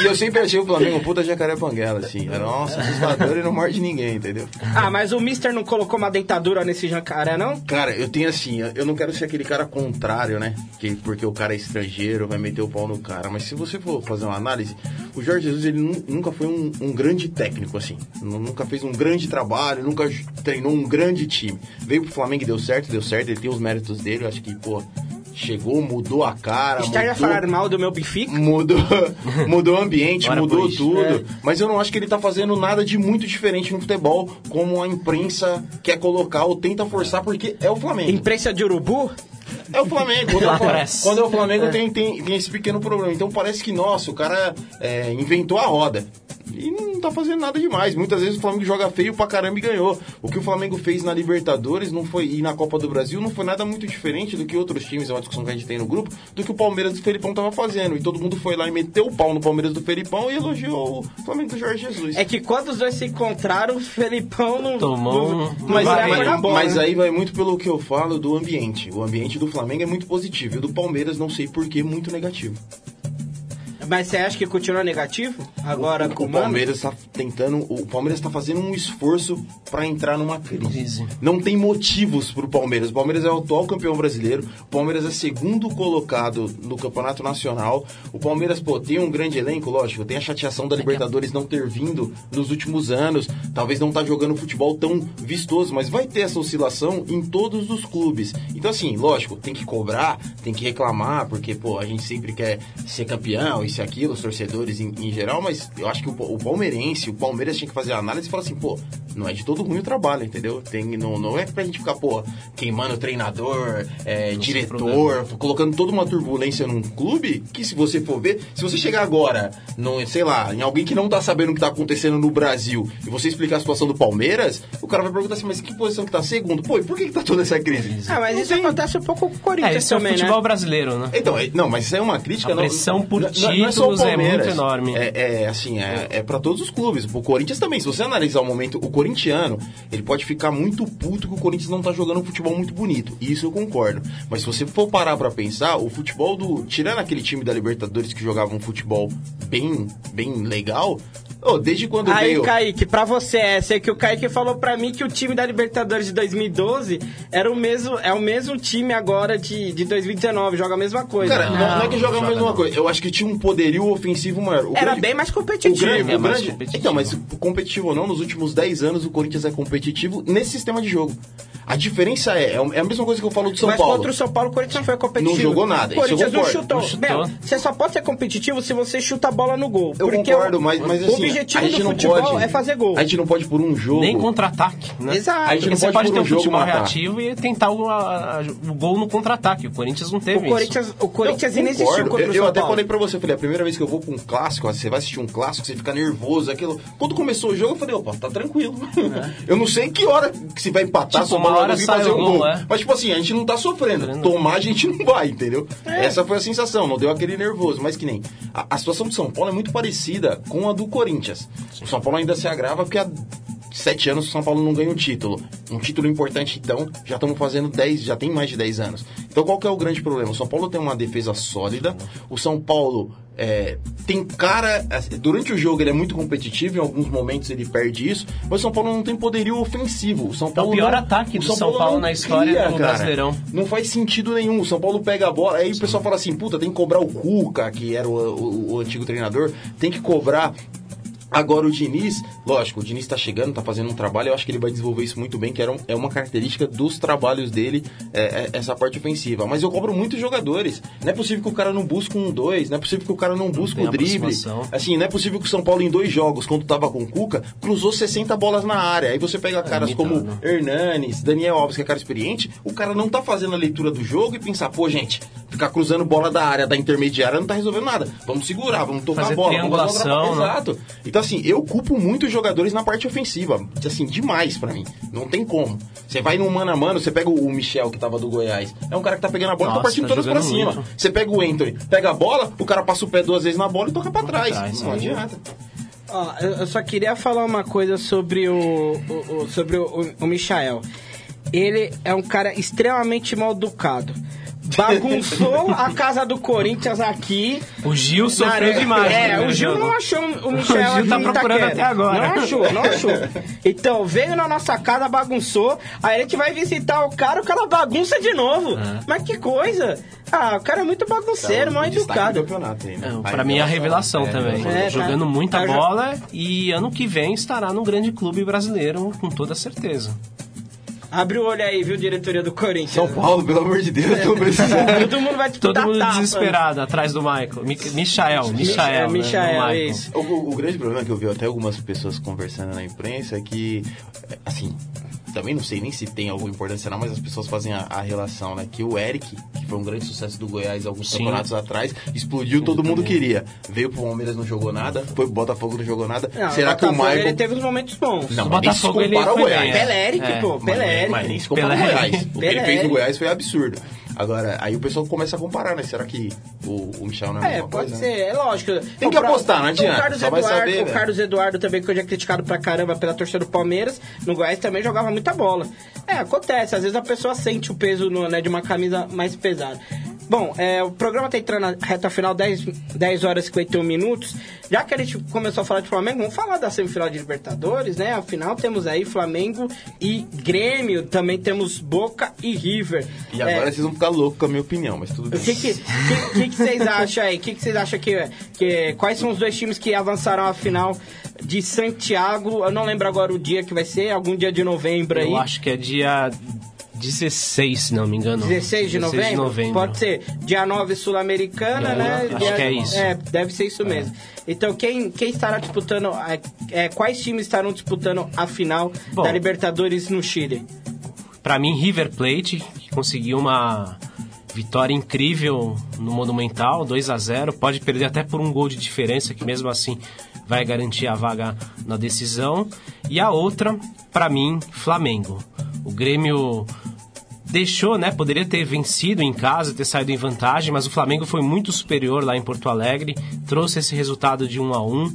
[SPEAKER 6] E eu sempre achei o Flamengo um puta jacaré panguela, assim. Nossa, assustador e não morde ninguém, entendeu?
[SPEAKER 5] Ah, mas o Mister não colocou uma deitadura nesse jacaré, não?
[SPEAKER 6] Cara, eu tenho assim, eu não quero ser aquele cara contrário, né? Que porque o cara é estrangeiro, vai meter o pau no cara. Mas se você for fazer uma análise, o Jorge Jesus ele nu- nunca foi um, um grande técnico, assim. Nu- Nunca fez um grande trabalho, nunca treinou um grande time. Veio pro Flamengo e deu certo, deu certo, ele tem os méritos dele, eu acho que, pô, chegou, mudou a cara.
[SPEAKER 5] Está já
[SPEAKER 6] mudou-
[SPEAKER 5] falando mal do meu Benfica?
[SPEAKER 6] Mudou, mudou o ambiente,
[SPEAKER 7] Bora
[SPEAKER 6] mudou tudo.
[SPEAKER 5] É.
[SPEAKER 6] Mas eu não acho que ele tá fazendo nada de muito diferente no futebol, como a imprensa quer colocar ou tenta forçar, porque é o Flamengo.
[SPEAKER 5] Imprensa de urubu?
[SPEAKER 6] É o Flamengo. Quando, é quando é o Flamengo tem, tem, tem esse pequeno problema. Então parece que, nossa, o cara é, inventou a roda. E não tá fazendo nada demais. Muitas vezes o Flamengo joga feio pra caramba e ganhou. O que o Flamengo fez na Libertadores não foi, e na Copa do Brasil não foi nada muito diferente do que outros times, é uma discussão que a gente tem no grupo, do que o Palmeiras do Felipão tava fazendo. E todo mundo foi lá e meteu o pau no Palmeiras do Felipão e elogiou o Flamengo do Jorge Jesus.
[SPEAKER 5] É que quando os dois se encontraram, o Felipão não.
[SPEAKER 7] Tomou
[SPEAKER 5] não,
[SPEAKER 6] Mas,
[SPEAKER 5] vai
[SPEAKER 6] mas-
[SPEAKER 5] bola,
[SPEAKER 6] mas
[SPEAKER 5] né?
[SPEAKER 6] aí vai muito pelo que eu falo do ambiente. O ambiente do Flamengo é muito positivo. E o do Palmeiras, não sei porquê, muito negativo.
[SPEAKER 5] Mas você acha que continua negativo? Agora com
[SPEAKER 6] o Palmeiras está tentando, o Palmeiras está fazendo um esforço para entrar numa crise.
[SPEAKER 7] Crise.
[SPEAKER 6] Não tem motivos para o Palmeiras. O Palmeiras é o atual campeão brasileiro. O Palmeiras é segundo colocado no campeonato nacional. O Palmeiras pô, tem um grande elenco, lógico. Tem a chateação da Libertadores não ter vindo nos últimos anos. Talvez não tá jogando futebol tão vistoso, mas vai ter essa oscilação em todos os clubes. Então assim, lógico, tem que cobrar, tem que reclamar, porque pô, a gente sempre quer ser campeão, isso e aquilo, os torcedores em, em geral, mas eu acho que o, o palmeirense, o Palmeiras tinha que fazer a análise e falar assim, pô, não é de todo ruim o trabalho, entendeu? Tem, não, não é pra gente ficar, pô, queimando o treinador, é, diretor, colocando toda uma turbulência num clube, que se você for ver, se você chegar agora, no, sei lá, em alguém que não tá sabendo o que tá acontecendo no Brasil, e você explicar a situação do Palmeiras, o cara vai perguntar assim, mas que posição que tá segundo? Pô, e por que, que tá toda essa crise?
[SPEAKER 5] Ah, mas isso acontece um pouco com o Corinthians
[SPEAKER 7] É, esse é o
[SPEAKER 5] também,
[SPEAKER 7] futebol
[SPEAKER 5] né?
[SPEAKER 7] brasileiro, né?
[SPEAKER 6] Então, é- não, mas isso é uma crítica.
[SPEAKER 7] A
[SPEAKER 6] não-
[SPEAKER 7] pressão por
[SPEAKER 6] não- não é só o
[SPEAKER 7] títulos é muito enorme.
[SPEAKER 6] É, é, assim, é, é para todos os clubes. O Corinthians também. Se você analisar o momento, o corintiano, ele pode ficar muito puto que o Corinthians não tá jogando um futebol muito bonito. Isso eu concordo. Mas se você for parar pra pensar, o futebol do. Tirando aquele time da Libertadores que jogava um futebol bem, bem legal. Ô, desde quando
[SPEAKER 5] Aí,
[SPEAKER 6] veio.
[SPEAKER 5] Kaique, pra você é essa, é que o Kaique falou pra mim que o time da Libertadores de 2012 era o mesmo, é o mesmo time agora de, de 2019, joga a mesma coisa.
[SPEAKER 6] Cara, não, não é que joga a mesma coisa. Eu acho que tinha um poderio ofensivo maior. O
[SPEAKER 5] Era
[SPEAKER 6] grande-
[SPEAKER 5] bem mais
[SPEAKER 6] O
[SPEAKER 5] competitivo.
[SPEAKER 6] grande,
[SPEAKER 7] É
[SPEAKER 6] o
[SPEAKER 7] mais
[SPEAKER 6] grande-
[SPEAKER 7] competitivo.
[SPEAKER 6] Então, mas competitivo ou não, nos últimos 10 anos o Corinthians é competitivo nesse sistema de jogo. A diferença é, é a mesma coisa que eu falo do São
[SPEAKER 5] Mas
[SPEAKER 6] Paulo.
[SPEAKER 5] contra o São Paulo, o Corinthians não foi competitivo.
[SPEAKER 6] Não jogou nada,
[SPEAKER 5] O Corinthians não chutou.
[SPEAKER 7] Não chutou.
[SPEAKER 5] Meu, você só pode ser competitivo se você chuta a bola no gol.
[SPEAKER 6] Eu concordo,
[SPEAKER 5] o,
[SPEAKER 6] mas, mas
[SPEAKER 5] o
[SPEAKER 6] assim,
[SPEAKER 5] objetivo
[SPEAKER 6] a gente
[SPEAKER 5] do
[SPEAKER 6] não
[SPEAKER 5] futebol
[SPEAKER 6] pode,
[SPEAKER 5] é fazer gol.
[SPEAKER 6] A gente não pode por um jogo.
[SPEAKER 7] Nem contra-ataque, né?
[SPEAKER 5] Exato.
[SPEAKER 6] A gente não
[SPEAKER 7] você
[SPEAKER 6] pode
[SPEAKER 7] pode
[SPEAKER 6] por
[SPEAKER 7] ter
[SPEAKER 6] um
[SPEAKER 7] um
[SPEAKER 6] jogo
[SPEAKER 7] futebol
[SPEAKER 6] matar.
[SPEAKER 7] reativo e tentar o, a- o gol no contra-ataque. O Corinthians não teve
[SPEAKER 5] O Corinthians,
[SPEAKER 7] isso.
[SPEAKER 5] o Corinthians inexistiu
[SPEAKER 6] concordo.
[SPEAKER 5] contra o
[SPEAKER 6] Eu, eu até falei pra você, eu falei, a primeira vez que eu vou pra um clássico, você vai assistir um clássico, você fica nervoso, aquilo. Quando começou o jogo, eu falei, opa, tá tranquilo. eu não sei que hora que se vai empatar,
[SPEAKER 7] Tipo, uma hora
[SPEAKER 6] vir
[SPEAKER 7] sai
[SPEAKER 6] fazer
[SPEAKER 7] o
[SPEAKER 6] um
[SPEAKER 7] gol,
[SPEAKER 6] gol.
[SPEAKER 7] é.
[SPEAKER 6] Mas, tipo assim, a gente não tá sofrendo. Tomar a gente não vai, entendeu? Essa foi a sensação, não deu aquele nervoso. Mas que nem. A, a situação do São Paulo é muito parecida com a do Corinthians. O São Paulo ainda se agrava porque a sete anos o São Paulo não ganha um título. Um título importante, então, já estamos fazendo 10, já tem mais de 10 anos. Então qual que é o grande problema? O São Paulo tem uma defesa sólida, o São Paulo é, tem cara. assim, Durante o jogo ele é muito competitivo, em alguns momentos ele perde isso, mas o São Paulo não tem poderio ofensivo. O São Paulo
[SPEAKER 7] pior
[SPEAKER 6] não-
[SPEAKER 7] ataque
[SPEAKER 6] o
[SPEAKER 7] do São Paulo
[SPEAKER 6] não
[SPEAKER 7] na história do
[SPEAKER 6] cara.
[SPEAKER 7] Brasileirão.
[SPEAKER 6] Não faz sentido nenhum. O São Paulo pega a bola, aí o pessoal fala assim: puta, tem que cobrar o Cuca, que era o, o- o antigo treinador, tem que cobrar. Agora o Diniz, lógico, o Diniz tá chegando, tá fazendo um trabalho, eu acho que ele vai desenvolver isso muito bem, que era um- é uma característica dos trabalhos dele, é, é, essa parte ofensiva. Mas eu cobro muitos jogadores. Não é possível que o cara não busque um dois, não é possível que o cara não busque o drible.
[SPEAKER 7] aproximação.
[SPEAKER 6] Assim, não é possível que o São Paulo em dois jogos, quando tava com o Cuca, cruzou 60 bolas na área. Aí você pega caras como
[SPEAKER 7] limitado.
[SPEAKER 6] Hernanes, Daniel Alves, que é cara experiente, o cara não tá fazendo a leitura do jogo e pensar, pô, gente, ficar cruzando bola da área, da intermediária, não tá resolvendo nada. Vamos segurar, vamos tocar
[SPEAKER 7] Fazer
[SPEAKER 6] a bola. vamos
[SPEAKER 7] triangulação,
[SPEAKER 6] troca-
[SPEAKER 7] né?
[SPEAKER 6] Exato. Então, assim, eu culpo muitos jogadores na parte ofensiva. Assim, demais pra mim. Não tem como. Você vai num mano a mano, você pega o Michel, que tava do Goiás. É um cara que tá pegando a bola e tá partindo
[SPEAKER 7] tá
[SPEAKER 6] todas pra cima.
[SPEAKER 7] muito.
[SPEAKER 6] Você pega o Anthony, pega a bola, o cara passa o pé duas vezes na bola e toca pra trás.
[SPEAKER 7] trás,
[SPEAKER 6] não adianta.
[SPEAKER 5] Ó, eu só queria falar uma coisa sobre o, o- o- sobre o, o, o Michael. Ele é um cara extremamente mal educado. Bagunçou a casa do Corinthians aqui.
[SPEAKER 7] O Gil sofreu
[SPEAKER 5] Na-
[SPEAKER 7] demais.
[SPEAKER 5] É,
[SPEAKER 7] né,
[SPEAKER 5] o Gil
[SPEAKER 7] jogo.
[SPEAKER 5] não achou o Michel
[SPEAKER 7] O Gil tá procurando
[SPEAKER 5] Itaquera.
[SPEAKER 7] até agora.
[SPEAKER 5] Não achou, não achou. Então, veio na nossa casa, bagunçou. Aí a gente vai visitar o cara, o cara bagunça de novo.
[SPEAKER 7] É.
[SPEAKER 5] Mas que coisa. Ah, o cara é muito bagunceiro, mal
[SPEAKER 6] Tá do
[SPEAKER 5] educado.
[SPEAKER 6] campeonato aí, né?
[SPEAKER 7] Não,
[SPEAKER 6] Aí,
[SPEAKER 7] pra mim é a
[SPEAKER 6] revelação.
[SPEAKER 7] revelação
[SPEAKER 6] É,
[SPEAKER 7] também.
[SPEAKER 5] É, tá-
[SPEAKER 7] Jogando muita
[SPEAKER 5] tá
[SPEAKER 7] bola e ano que vem estará num grande clube brasileiro, com toda certeza.
[SPEAKER 5] Abre o olho aí, viu, diretoria do Corinthians.
[SPEAKER 6] São Paulo, pelo amor de Deus, eu tô precisando.
[SPEAKER 5] Todo mundo vai disputar
[SPEAKER 7] Todo mundo
[SPEAKER 5] tapa.
[SPEAKER 7] desesperado atrás do Michael. Mi Michael, Michael. né,
[SPEAKER 5] Michael,
[SPEAKER 7] não Michael.
[SPEAKER 5] isso.
[SPEAKER 6] O, o- grande problema que eu vi até algumas pessoas conversando na imprensa é que, é, assim, também não sei nem se tem alguma importância não, mas as pessoas fazem a, a relação, né? Que o Eric, que foi um grande sucesso do Goiás alguns
[SPEAKER 7] Sim.
[SPEAKER 6] campeonatos atrás, explodiu, todo mundo queria. Veio pro Palmeiras, não jogou nada, foi pro Botafogo, não jogou nada.
[SPEAKER 5] Não,
[SPEAKER 6] Será que o Michael...
[SPEAKER 5] Ele teve uns momentos bons.
[SPEAKER 6] Não,
[SPEAKER 7] O
[SPEAKER 6] mas nem se compara ao Goiás.
[SPEAKER 7] bem,
[SPEAKER 5] Pelé Eric,
[SPEAKER 7] É,
[SPEAKER 5] pô,
[SPEAKER 6] Mas,
[SPEAKER 5] Pelé Eric.
[SPEAKER 6] mas nem se compara ao
[SPEAKER 7] Pelé.
[SPEAKER 6] Goiás. O que ele fez no. Goiás foi absurdo. Agora, aí o pessoal começa a comparar, né? Será que o, o Michel não é
[SPEAKER 5] É, pode
[SPEAKER 6] coisa? né?
[SPEAKER 5] ser, é lógico.
[SPEAKER 6] Tem que
[SPEAKER 5] O pra-
[SPEAKER 6] apostar, não
[SPEAKER 5] o
[SPEAKER 6] adianta,
[SPEAKER 5] Carlos
[SPEAKER 6] só vai
[SPEAKER 5] Eduardo,
[SPEAKER 6] saber,
[SPEAKER 5] o
[SPEAKER 6] velho.
[SPEAKER 5] Carlos Eduardo também, que hoje é criticado pra caramba pela torcida do Palmeiras, no Goiás também jogava muita bola. É, acontece, às vezes a pessoa sente o peso no- né, de uma camisa mais pesada. Bom, é, o programa tá entrando na reta final, 10, 10 horas e 51 minutos. Já que a gente começou a falar de Flamengo, vamos falar da semifinal de Libertadores, né? Afinal, temos aí Flamengo e Grêmio, também temos Boca e River.
[SPEAKER 6] E
[SPEAKER 5] É,
[SPEAKER 6] agora vocês vão ficar loucos com a minha opinião, mas tudo
[SPEAKER 5] o
[SPEAKER 6] bem.
[SPEAKER 5] que, que, que, que que vocês acham aí? O que, que vocês acham que, que. Quais são os dois times que avançaram à final de Santiago? Eu não lembro agora o dia que vai ser, algum dia de novembro aí.
[SPEAKER 7] Eu acho que é dia 16, se não me engano.
[SPEAKER 5] 16 de novembro? Pode ser. Dia 9 Sul-Americana,
[SPEAKER 7] É,
[SPEAKER 5] né?
[SPEAKER 7] acho
[SPEAKER 5] Dia-
[SPEAKER 7] que é isso.
[SPEAKER 5] É, deve ser isso mesmo. Então, quem, quem estará disputando. é, é, quais times estarão disputando a final
[SPEAKER 7] Bom.
[SPEAKER 5] da Libertadores no Chile?
[SPEAKER 7] Pra mim, River Plate, que conseguiu uma vitória incrível no Monumental, 2 a 0 Pode perder até por um gol de diferença, que mesmo assim vai garantir a vaga na decisão. E a outra, pra mim, Flamengo. O Grêmio deixou, né? Poderia ter vencido em casa, ter saído em vantagem, mas o Flamengo foi muito superior lá em Porto Alegre, trouxe esse resultado de 1 a 1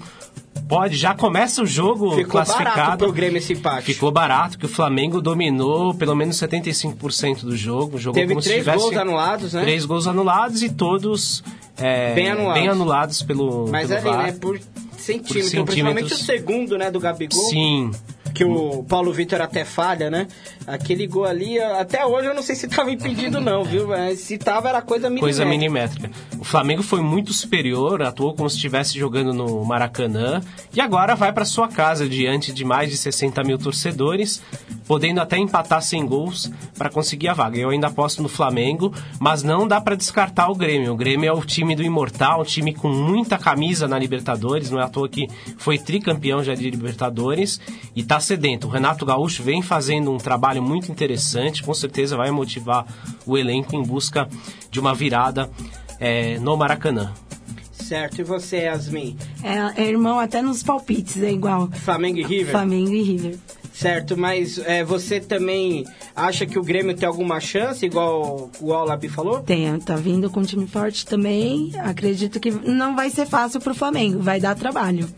[SPEAKER 7] Pode, já começa o jogo
[SPEAKER 5] Ficou
[SPEAKER 7] classificado.
[SPEAKER 5] barato pro Grêmio esse empate.
[SPEAKER 7] Ficou barato, que o Flamengo dominou pelo menos 75% do jogo. Jogou
[SPEAKER 5] Teve três gols anulados, né?
[SPEAKER 7] Três gols anulados e todos é,
[SPEAKER 5] Bem anulados.
[SPEAKER 7] anulados pelo,
[SPEAKER 5] Mas
[SPEAKER 7] pelo
[SPEAKER 5] ali,
[SPEAKER 7] VAR.
[SPEAKER 5] né? Por centímetros, principalmente o segundo, né, do Gabigol.
[SPEAKER 7] Sim.
[SPEAKER 5] Que o Paulo Vitor até falha, né? Aquele gol ali, até hoje eu não sei se tava impedido não, viu? Mas se tava era coisa milimétrica.
[SPEAKER 7] Coisa milimétrica. O Flamengo foi muito superior, atuou como se estivesse jogando no Maracanã e agora vai para sua casa diante de mais de 60 mil torcedores, podendo até empatar sem gols para conseguir a vaga. Eu ainda aposto no Flamengo, mas não dá para descartar o Grêmio. O Grêmio é o time do imortal, um time com muita camisa na Libertadores, não é à toa que foi tricampeão já de Libertadores e tá sedento. O Renato Gaúcho vem fazendo um trabalho muito interessante, com certeza vai motivar o elenco em busca de uma virada é, no Maracanã.
[SPEAKER 5] Certo, e você, Yasmin?
[SPEAKER 8] É, é irmão até nos palpites, é igual.
[SPEAKER 5] Flamengo e River?
[SPEAKER 8] Flamengo e River.
[SPEAKER 5] Certo, mas é, você também acha que o Grêmio tem alguma chance, igual o Alabi falou?
[SPEAKER 8] Tem, tá vindo com um time forte também. Acredito que não vai ser fácil pro Flamengo, vai dar trabalho.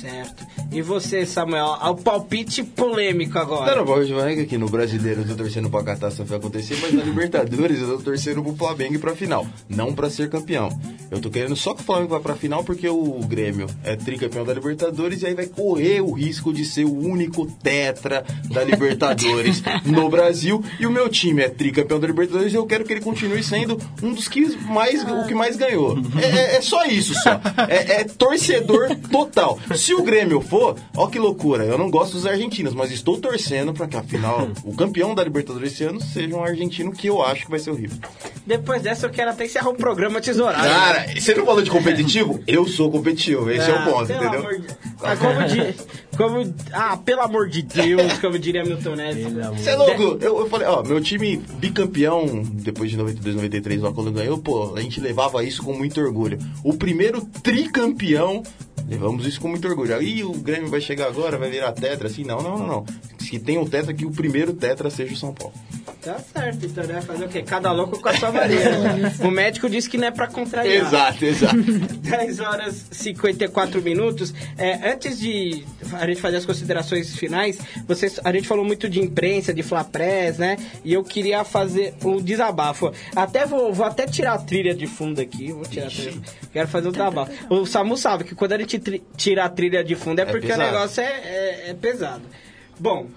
[SPEAKER 5] Certo. E você, Samuel? O palpite polêmico agora.
[SPEAKER 6] Não, não, hoje vai aqui no Brasileiro eu tô torcendo pra catástrofe acontecer, mas na Libertadores eu tô torcendo pro Flamengo e pra final. Não pra ser campeão. Eu tô querendo só que o Flamengo vá pra final porque o Grêmio é tricampeão da Libertadores e aí vai correr o risco de ser o único tetra da Libertadores no Brasil. E o meu time é tricampeão da Libertadores e eu quero que ele continue sendo um dos que mais, o que mais ganhou. É, é- é só isso, só. É, é torcedor total. Se o Grêmio for, ó que loucura. Eu não gosto dos argentinos, mas estou torcendo pra que afinal o campeão da Libertadores esse ano seja um argentino que eu acho que vai ser o River.
[SPEAKER 5] Depois dessa, eu quero até encerrar o programa tesourado.
[SPEAKER 6] Cara, você não falou de competitivo? Eu sou competitivo, esse é o ponto,
[SPEAKER 5] pelo
[SPEAKER 6] entendeu?
[SPEAKER 5] de- Ah, como di- como- ah, pelo amor de Deus, como diria Milton Neves.
[SPEAKER 6] Você é louco? Eu, eu falei, ó, meu time bicampeão, depois de 92, 93, lá quando ganhou, pô, a gente levava isso com muito orgulho. O primeiro tricampeão, levamos isso com muito orgulho. Aí o Grêmio vai chegar agora, vai virar tetra, assim, não, não, não, não. Se tem um tetra, que o primeiro tetra seja o São Paulo.
[SPEAKER 5] Tá certo, então, né? Fazer o quê? Cada louco com a sua maneira. o médico disse que não é pra contrariar.
[SPEAKER 6] Exato, exato.
[SPEAKER 5] 10 horas e 54 minutos. É, antes de a gente fazer as considerações finais, vocês, a gente falou muito de imprensa, de Flapress, né? E eu queria fazer um desabafo. Até vou, vou até tirar a trilha de fundo aqui. Vou tirar a trilha. Quero fazer um desabafo. O Samu sabe que quando a gente tira a trilha de fundo é, porque
[SPEAKER 6] pesado.
[SPEAKER 5] o negócio é, é- é pesado. Bom,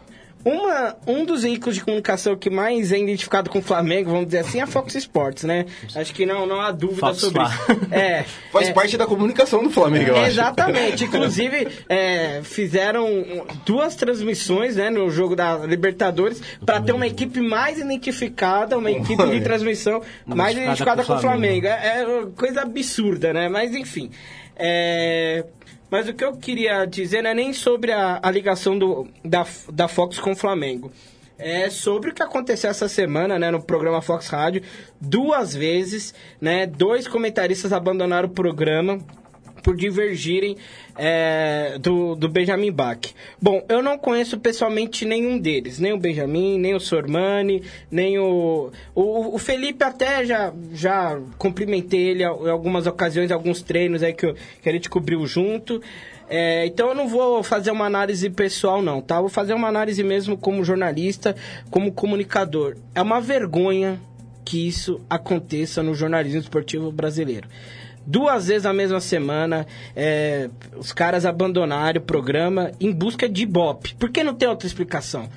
[SPEAKER 5] uma, um dos veículos de comunicação que mais é identificado com o Flamengo, vamos dizer assim, é a Fox Sports, né? Acho que não, não há dúvida
[SPEAKER 7] Fox
[SPEAKER 5] sobre isso. É,
[SPEAKER 6] Faz
[SPEAKER 5] é,
[SPEAKER 6] parte da comunicação do Flamengo, eu acho.
[SPEAKER 5] Exatamente. Inclusive, é, fizeram duas transmissões né, no jogo da Libertadores para ter uma equipe mais identificada, uma equipe de transmissão mais identificada com o Flamengo. É, é coisa absurda, né? Mas enfim. É, mas o que eu queria dizer não é nem sobre a, a ligação do, da, da Fox com o Flamengo. É sobre o que aconteceu essa semana, né, no programa Fox Rádio. Duas vezes, né, dois comentaristas abandonaram o programa por divergirem é, do, do Benjamin Bach. Bom, eu não conheço pessoalmente nenhum deles, nem o Benjamin, nem o Sormani, nem o, o. O Felipe até já, já cumprimentei ele em algumas ocasiões, alguns treinos aí que, eu- que a gente cobriu junto. É, então eu não vou fazer uma análise pessoal não, tá? Vou fazer uma análise mesmo como jornalista, como comunicador. É uma vergonha que isso aconteça no jornalismo esportivo brasileiro. Duas vezes na mesma semana, é, os caras abandonaram o programa em busca de Ibope. Por que não tem outra explicação?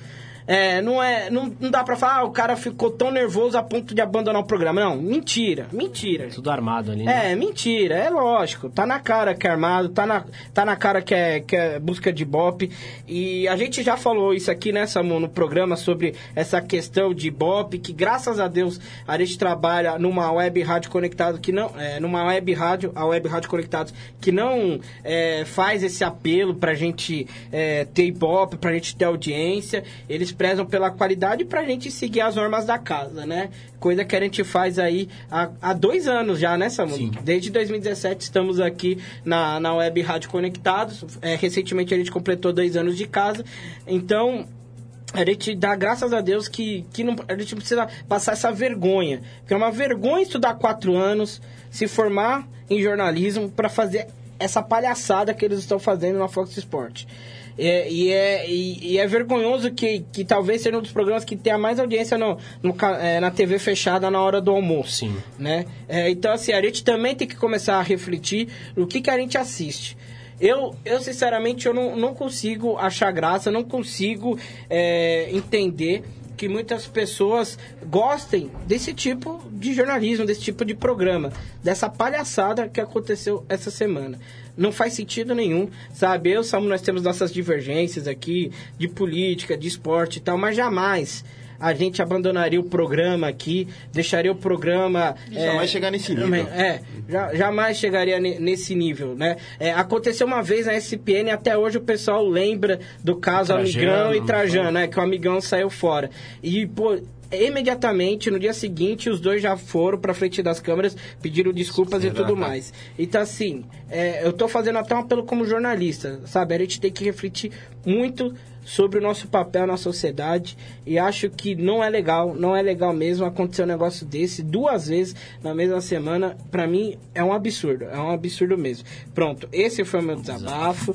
[SPEAKER 5] É, não, é, não, não dá pra falar, ah, o cara ficou tão nervoso a ponto de abandonar o programa. Não, mentira, mentira.
[SPEAKER 7] Tudo armado ali, né?
[SPEAKER 5] É, mentira, é lógico. Tá na cara que é armado, tá na, tá na cara que é, que é busca de Ibope. E a gente já falou isso aqui, né, Samu, no programa sobre essa questão de Ibope, que graças a Deus a gente trabalha numa web rádio conectado que não. É, numa web rádio, a web rádio conectados, que não é, faz esse apelo pra gente é, ter Ibope, pra gente ter audiência. Eles prezam pela qualidade pra gente seguir as normas da casa, né? Coisa que a gente faz aí há, há dois anos já, né, Samu? Desde 2017 estamos aqui na, na Web Rádio Conectados. É, recentemente a gente completou dois anos de casa. Então, a gente dá graças a Deus que, que não, a gente não precisa passar essa vergonha. Porque é uma vergonha estudar quatro anos, se formar em jornalismo para fazer essa palhaçada que eles estão fazendo na Fox Sport. É, e, é, e, e é vergonhoso que, que talvez seja um dos programas que tenha mais audiência no, no é, na TV fechada na hora do almoço.
[SPEAKER 7] Sim.
[SPEAKER 5] Né? É, então, assim, a gente também tem que começar a refletir no que, que a gente assiste. Eu, eu sinceramente, eu não, não consigo achar graça, não consigo é, entender que muitas pessoas gostem desse tipo de jornalismo, desse tipo de programa, dessa palhaçada que aconteceu essa semana. Não faz sentido nenhum, sabe? Eu, Samu, nós temos nossas divergências aqui de política, de esporte e tal, mas jamais a gente abandonaria o programa aqui, deixaria o programa...
[SPEAKER 6] Jamais chegar nesse nível.
[SPEAKER 5] É, já- jamais chegaria ne- nesse nível, né? É, aconteceu uma vez na SPN, até hoje o pessoal lembra do caso
[SPEAKER 7] Trajano,
[SPEAKER 5] Amigão e Trajano, né? Que o Amigão saiu fora. E, pô, imediatamente, no dia seguinte, os dois já foram pra frente das câmeras, pediram desculpas e tudo mais. Então, assim, é, eu tô fazendo até um apelo como jornalista, sabe? A gente tem que refletir muito sobre o nosso papel na sociedade e acho que não é legal, não é legal mesmo acontecer um negócio desse duas vezes na mesma semana. Pra mim é um absurdo, é um absurdo mesmo. Pronto, esse foi o meu desabafo.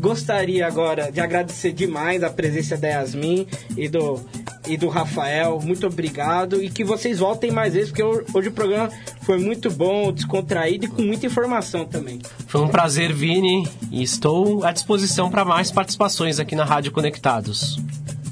[SPEAKER 5] Gostaria agora de agradecer demais a presença da Yasmin e do e do Rafael. Muito obrigado e que vocês voltem mais vezes porque hoje o programa foi muito bom, descontraído e com muita informação também.
[SPEAKER 7] Foi um prazer, Vini, e estou à disposição para mais participações aqui na Rádio Conectados.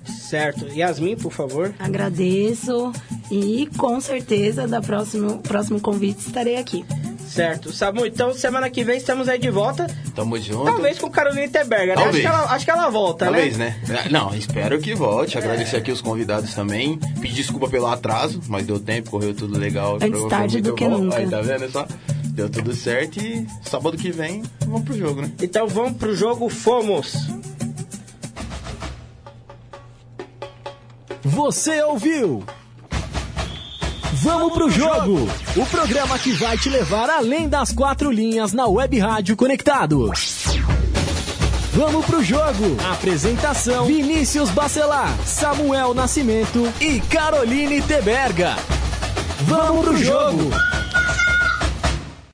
[SPEAKER 5] Certo. Yasmin, por favor.
[SPEAKER 8] Agradeço e com certeza da próximo próximo convite estarei aqui.
[SPEAKER 5] Certo. Samu, então semana que vem estamos aí de volta.
[SPEAKER 6] Tamo junto.
[SPEAKER 5] Talvez com Carolina Teberga, né? Acho que, ela, acho que ela volta,
[SPEAKER 6] Talvez,
[SPEAKER 5] né?
[SPEAKER 6] né? Não, espero que volte. Agradecer aqui os convidados também. Pedir desculpa pelo atraso, mas deu tempo, correu tudo legal.
[SPEAKER 8] Antes tarde do que
[SPEAKER 6] bom.
[SPEAKER 8] nunca.
[SPEAKER 6] Aí, tá vendo só? Deu tudo certo e sábado que vem vamos pro jogo, né?
[SPEAKER 5] Então vamos pro jogo, fomos!
[SPEAKER 1] Você ouviu? Vamos pro jogo! O programa que vai te levar além das quatro linhas na Web Rádio Conectados. Vamos pro jogo! Apresentação: Vinícius Bacelar, Samuel Nascimento e Caroline Teberga. Vamos pro jogo!